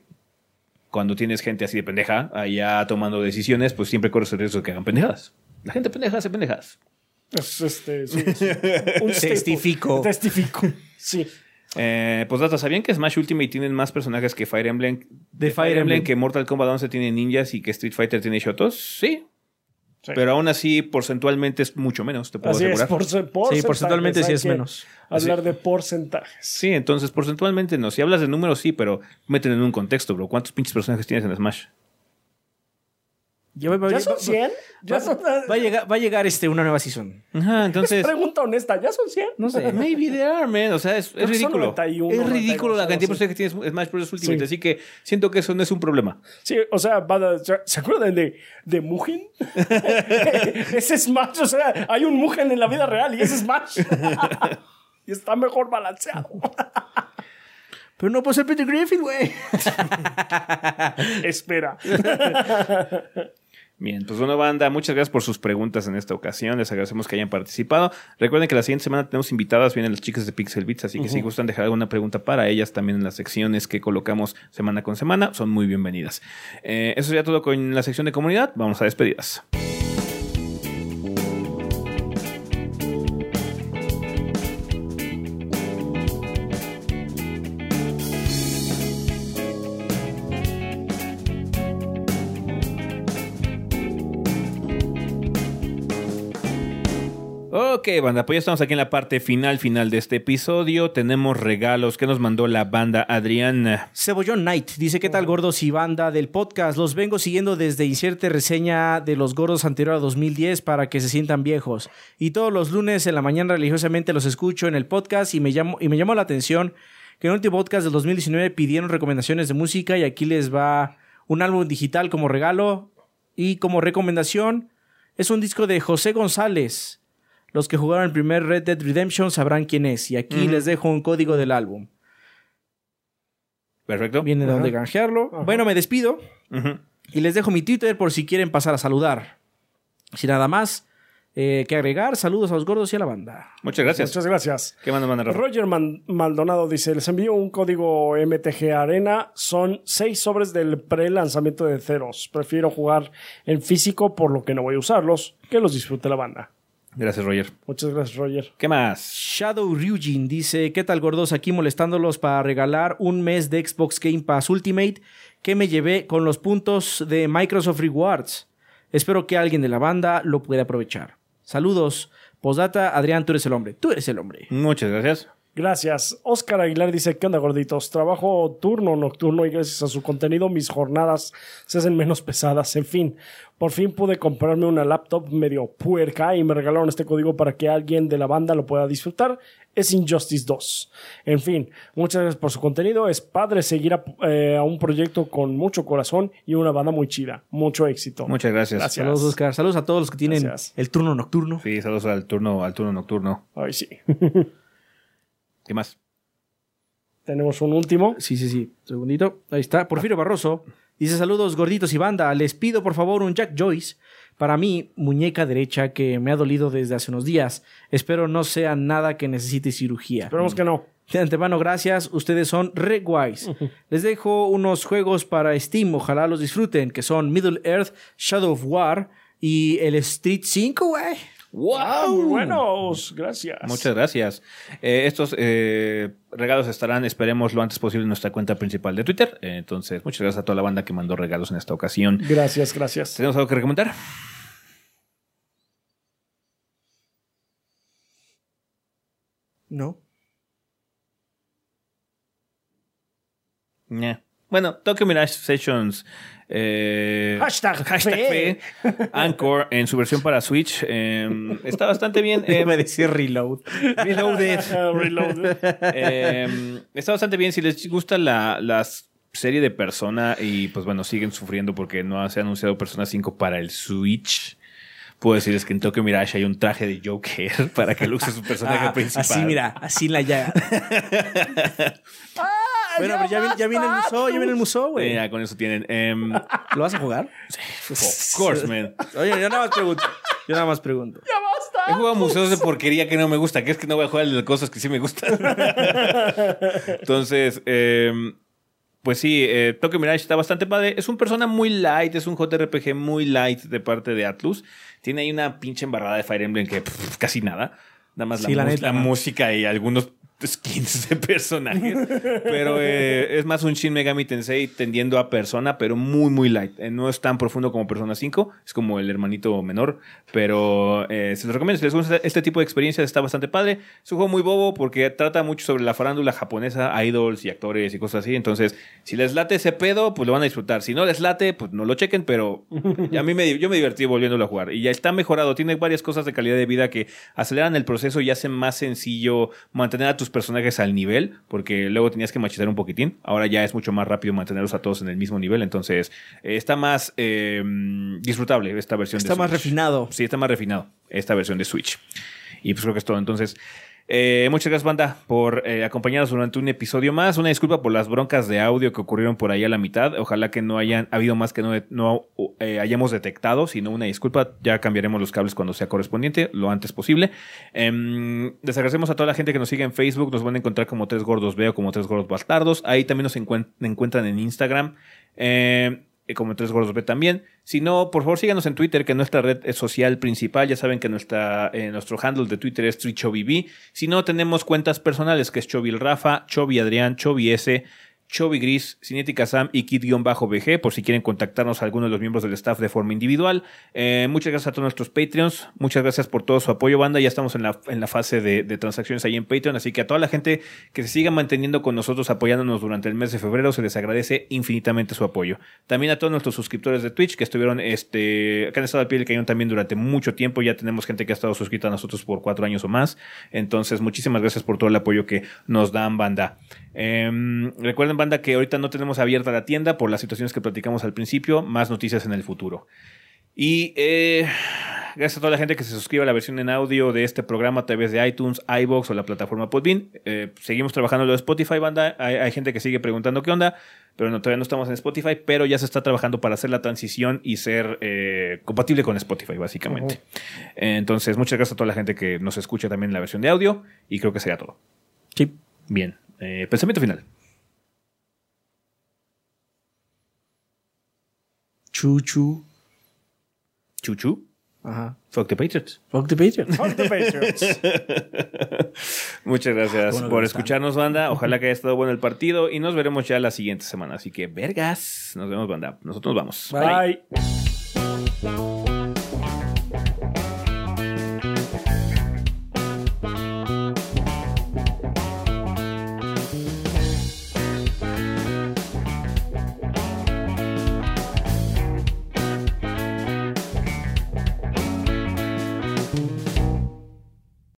Cuando tienes gente así de pendeja allá tomando decisiones, pues siempre corres el riesgo de que hagan pendejadas. La gente pendeja hace pendejadas. Es este, sí, sí. Un. Testifico. Testifico. Sí. Eh, pues data, ¿sabían que Smash Ultimate tienen más personajes que Fire Emblem? De Fire Emblem. que Mortal Kombat 11 tiene ninjas y que Street Fighter tiene shotos? Sí. Sí. Pero aún así, porcentualmente es mucho menos, te puedo Así es, asegurar. por, Sí, porcentualmente sí es menos. Hablar de porcentajes. Sí, entonces porcentualmente no. Si hablas de números, sí, pero meten en un contexto, bro. ¿Cuántos pinches personajes tienes en Smash? Ya va, va- ¿Ya va- son va- 100? ¿Ya va- son... va a llegar, va a llegar este, una nueva season. Ajá, entonces. Pregunta honesta, ¿ya son 100? No sé. Maybe there are, man. O sea, es, es ridículo. 91, es ridículo la 92, cantidad de sí. personajes que tienes en Smash Bros. Ultimate. Sí. Así que siento que eso no es un problema. Sí, o sea, ¿se acuerdan de, de Mugen? ese Smash, o sea, hay un Mugen en la vida real y ese Smash. y está mejor balanceado. Pero no puede ser Peter Griffin, güey. Espera. Bien, pues bueno, banda, muchas gracias por sus preguntas en esta ocasión. Les agradecemos que hayan participado. Recuerden que la siguiente semana tenemos invitadas, vienen las chicas de Pixel Beats, así que si gustan dejar alguna pregunta para ellas también en las secciones que colocamos semana con semana, son muy bienvenidas. Eh, eso sería todo con la sección de comunidad. Vamos a despedidas. Ok, banda, pues ya estamos aquí en la parte final, final de este episodio. Tenemos regalos que nos mandó la banda Adrián. Cebollón Knight dice: ¿Qué tal, gordos y banda del podcast? Los vengo siguiendo desde Inserte reseña de los gordos anterior a 2010 para que se sientan viejos. Y todos los lunes en la mañana religiosamente los escucho en el podcast y me, llamo, y me llamó la atención que en el último podcast del 2019 pidieron recomendaciones de música y aquí les va un álbum digital como regalo y como recomendación es un disco de José González. Los que jugaron el primer Red Dead Redemption sabrán quién es y aquí les dejo un código del álbum. Perfecto. Viene de donde canjearlo. Ajá. Bueno, me despido y les dejo mi Twitter por si quieren pasar a saludar. Sin nada más, eh, que agregar. Saludos a los gordos y a la banda. Muchas gracias. Muchas gracias. ¿Qué manda Rafa? Roger Man- Maldonado dice, les envío un código MTG Arena, son seis sobres del pre-lanzamiento de Ceros. Prefiero jugar en físico por lo que no voy a usarlos, que los disfrute la banda. Gracias, Roger. Muchas gracias, Roger. ¿Qué más? Shadow Ryujin dice, ¿qué tal gordos? Aquí molestándolos para regalar un mes de Xbox Game Pass Ultimate que me llevé con los puntos de Microsoft Rewards. Espero que alguien de la banda lo pueda aprovechar. Saludos. Posdata, Adrián, tú eres el hombre. Tú eres el hombre. Muchas gracias. Gracias. Oscar Aguilar dice, ¿qué onda, gorditos? Trabajo turno, nocturno y gracias a su contenido mis jornadas se hacen menos pesadas. En fin, por fin pude comprarme una laptop medio puerca y me regalaron este código para que alguien de la banda lo pueda disfrutar. Es Injustice 2. En fin, muchas gracias por su contenido. Es padre seguir a, eh, a un proyecto con mucho corazón y una banda muy chida. Mucho éxito. Muchas gracias. Gracias. Saludos, Oscar. Saludos a todos los que tienen Gracias. el turno nocturno. Sí, saludos al turno, al turno nocturno. Ay, sí. ¿Qué más? Tenemos un último. Sí, sí, sí. Segundito. Ahí está. Porfirio Barroso. Dice saludos gorditos y banda. Les pido por favor un Jack Joyce. Para mí, muñeca derecha que me ha dolido desde hace unos días. Espero no sea nada que necesite cirugía. Esperemos que no. De antemano, gracias. Ustedes son re guays. Les dejo unos juegos para Steam. Ojalá los disfruten. Que son Middle Earth, Shadow of War y el Street 5, güey. Ah, muy buenos. Gracias. Muchas gracias. Eh, estos eh, regalos estarán, esperemos, lo antes posible en nuestra cuenta principal de Twitter. Eh, entonces, muchas gracias a toda la banda que mandó regalos en esta ocasión. Gracias, gracias. ¿Tenemos algo que recomendar? No. Ñe. Bueno, Tokyo Mirage Sessions. eh, Hashtag fe. Anchor en su versión para Switch. eh, está bastante bien. eh, Me decía reload. Reloaded. Reloaded. Eh, está bastante bien. Si les gusta la, la serie de Persona y pues bueno, siguen sufriendo porque no se ha anunciado Persona 5 para el Switch. Puedo decirles que en Tokyo Mirage hay un traje de Joker para que lo use su personaje Ah, principal. así, mira, así la llaga. Bueno, pero ya, viene- ya viene el museo, ya viene el museo, güey. Ya con eso tienen. em, ¿Lo vas a jugar? of course, man. Oye, yo nada más pregunto. Yo nada más pregunto. He jugado museos de porquería que no me gusta. Que es que no voy a jugar el de cosas que sí me gustan. Entonces, em, pues sí, eh, Tokyo Mirage está bastante padre. Es un persona muy light, es un JRPG muy light de parte de Atlus. Tiene ahí una pinche embarrada de Fire Emblem que pff, casi nada. Nada más Sí, la, la mus- neta, la no. música y algunos skins de personajes. pero eh, es más un Shin Megami Tensei tendiendo a persona, pero muy, muy light. Eh, no es tan profundo como Persona 5. Es como el hermanito menor. Pero eh, se los recomiendo. Si les gusta este tipo de experiencias, está bastante padre. Es un juego muy bobo porque trata mucho sobre la farándula japonesa, idols y actores y cosas así. Entonces, si les late ese pedo, pues lo van a disfrutar. Si no les late, pues no lo chequen, pero a mí me, yo me divertí volviéndolo a jugar. Y ya está mejorado. Tiene varias cosas de calidad de vida que aceleran el proceso y hacen más sencillo mantener a tus personajes al nivel, porque luego tenías que machetar un poquitín. Ahora ya es mucho más rápido mantenerlos a todos en el mismo nivel. Entonces, eh, está más eh, disfrutable esta versión Está de más Switch. refinado. Sí, está más refinado esta versión de Switch. Y pues creo que es todo. Entonces, eh, muchas gracias, banda, por eh, acompañarnos durante un episodio más. Una disculpa por las broncas de audio que ocurrieron por ahí a la mitad. Ojalá que no hayan habido más que no, no eh, hayamos detectado, sino una disculpa. Ya cambiaremos los cables cuando sea correspondiente, lo antes posible. Em, les agradecemos a toda la gente que nos sigue en Facebook. Nos van a encontrar como Tres Gordos Veo, como Tres Gordos Bastardos. Ahí también nos encuent- encuentran en Instagram. Eh, como Tres Gordos B también. Si no, por favor síganos en Twitter, que nuestra red social principal. Ya saben que nuestra, eh, nuestro handle de Twitter es TreeChoviB. Si no, tenemos cuentas personales, que es Chovil Rafa, Chovi Adrián, Chovi S, Chovi Gris, Cinética Sam y Kid-BG, por si quieren contactarnos a alguno de los miembros del staff de forma individual. Eh, muchas gracias a todos nuestros Patreons. Muchas gracias por todo su apoyo, banda. Ya estamos en la, en la fase de, de transacciones ahí en Patreon. Así que a toda la gente que se siga manteniendo con nosotros, apoyándonos durante el mes de febrero, se les agradece infinitamente su apoyo. También a todos nuestros suscriptores de Twitch que estuvieron, este, que han estado al pie del cañón también durante mucho tiempo. Ya tenemos gente que ha estado suscrita a nosotros por cuatro años o más. Entonces, muchísimas gracias por todo el apoyo que nos dan, banda. Em, recuerden, banda, que ahorita no tenemos abierta la tienda por las situaciones que platicamos al principio. Más noticias en el futuro. Y eh, gracias a toda la gente que se suscribe a la versión en audio de este programa a través de iTunes, iBox o la plataforma Podbean. Eh, seguimos trabajando en lo de Spotify, banda. Hay, hay gente que sigue preguntando qué onda, pero no, todavía no estamos en Spotify, pero ya se está trabajando para hacer la transición y ser eh, compatible con Spotify, básicamente. Entonces, muchas gracias a toda la gente que nos escucha también en la versión de audio y creo que sería todo. Sí. Bien. Pensamiento final. Chuchu. Chuchu. Ajá. Fuck the Patriots. Fuck the Patriots. Fuck the Patriots. Muchas gracias Bueno, por escucharnos, banda. Ojalá que haya estado bueno el partido y nos veremos ya la siguiente semana. Así que, vergas. Nos vemos, banda. Nosotros nos vamos. Bye. Bye.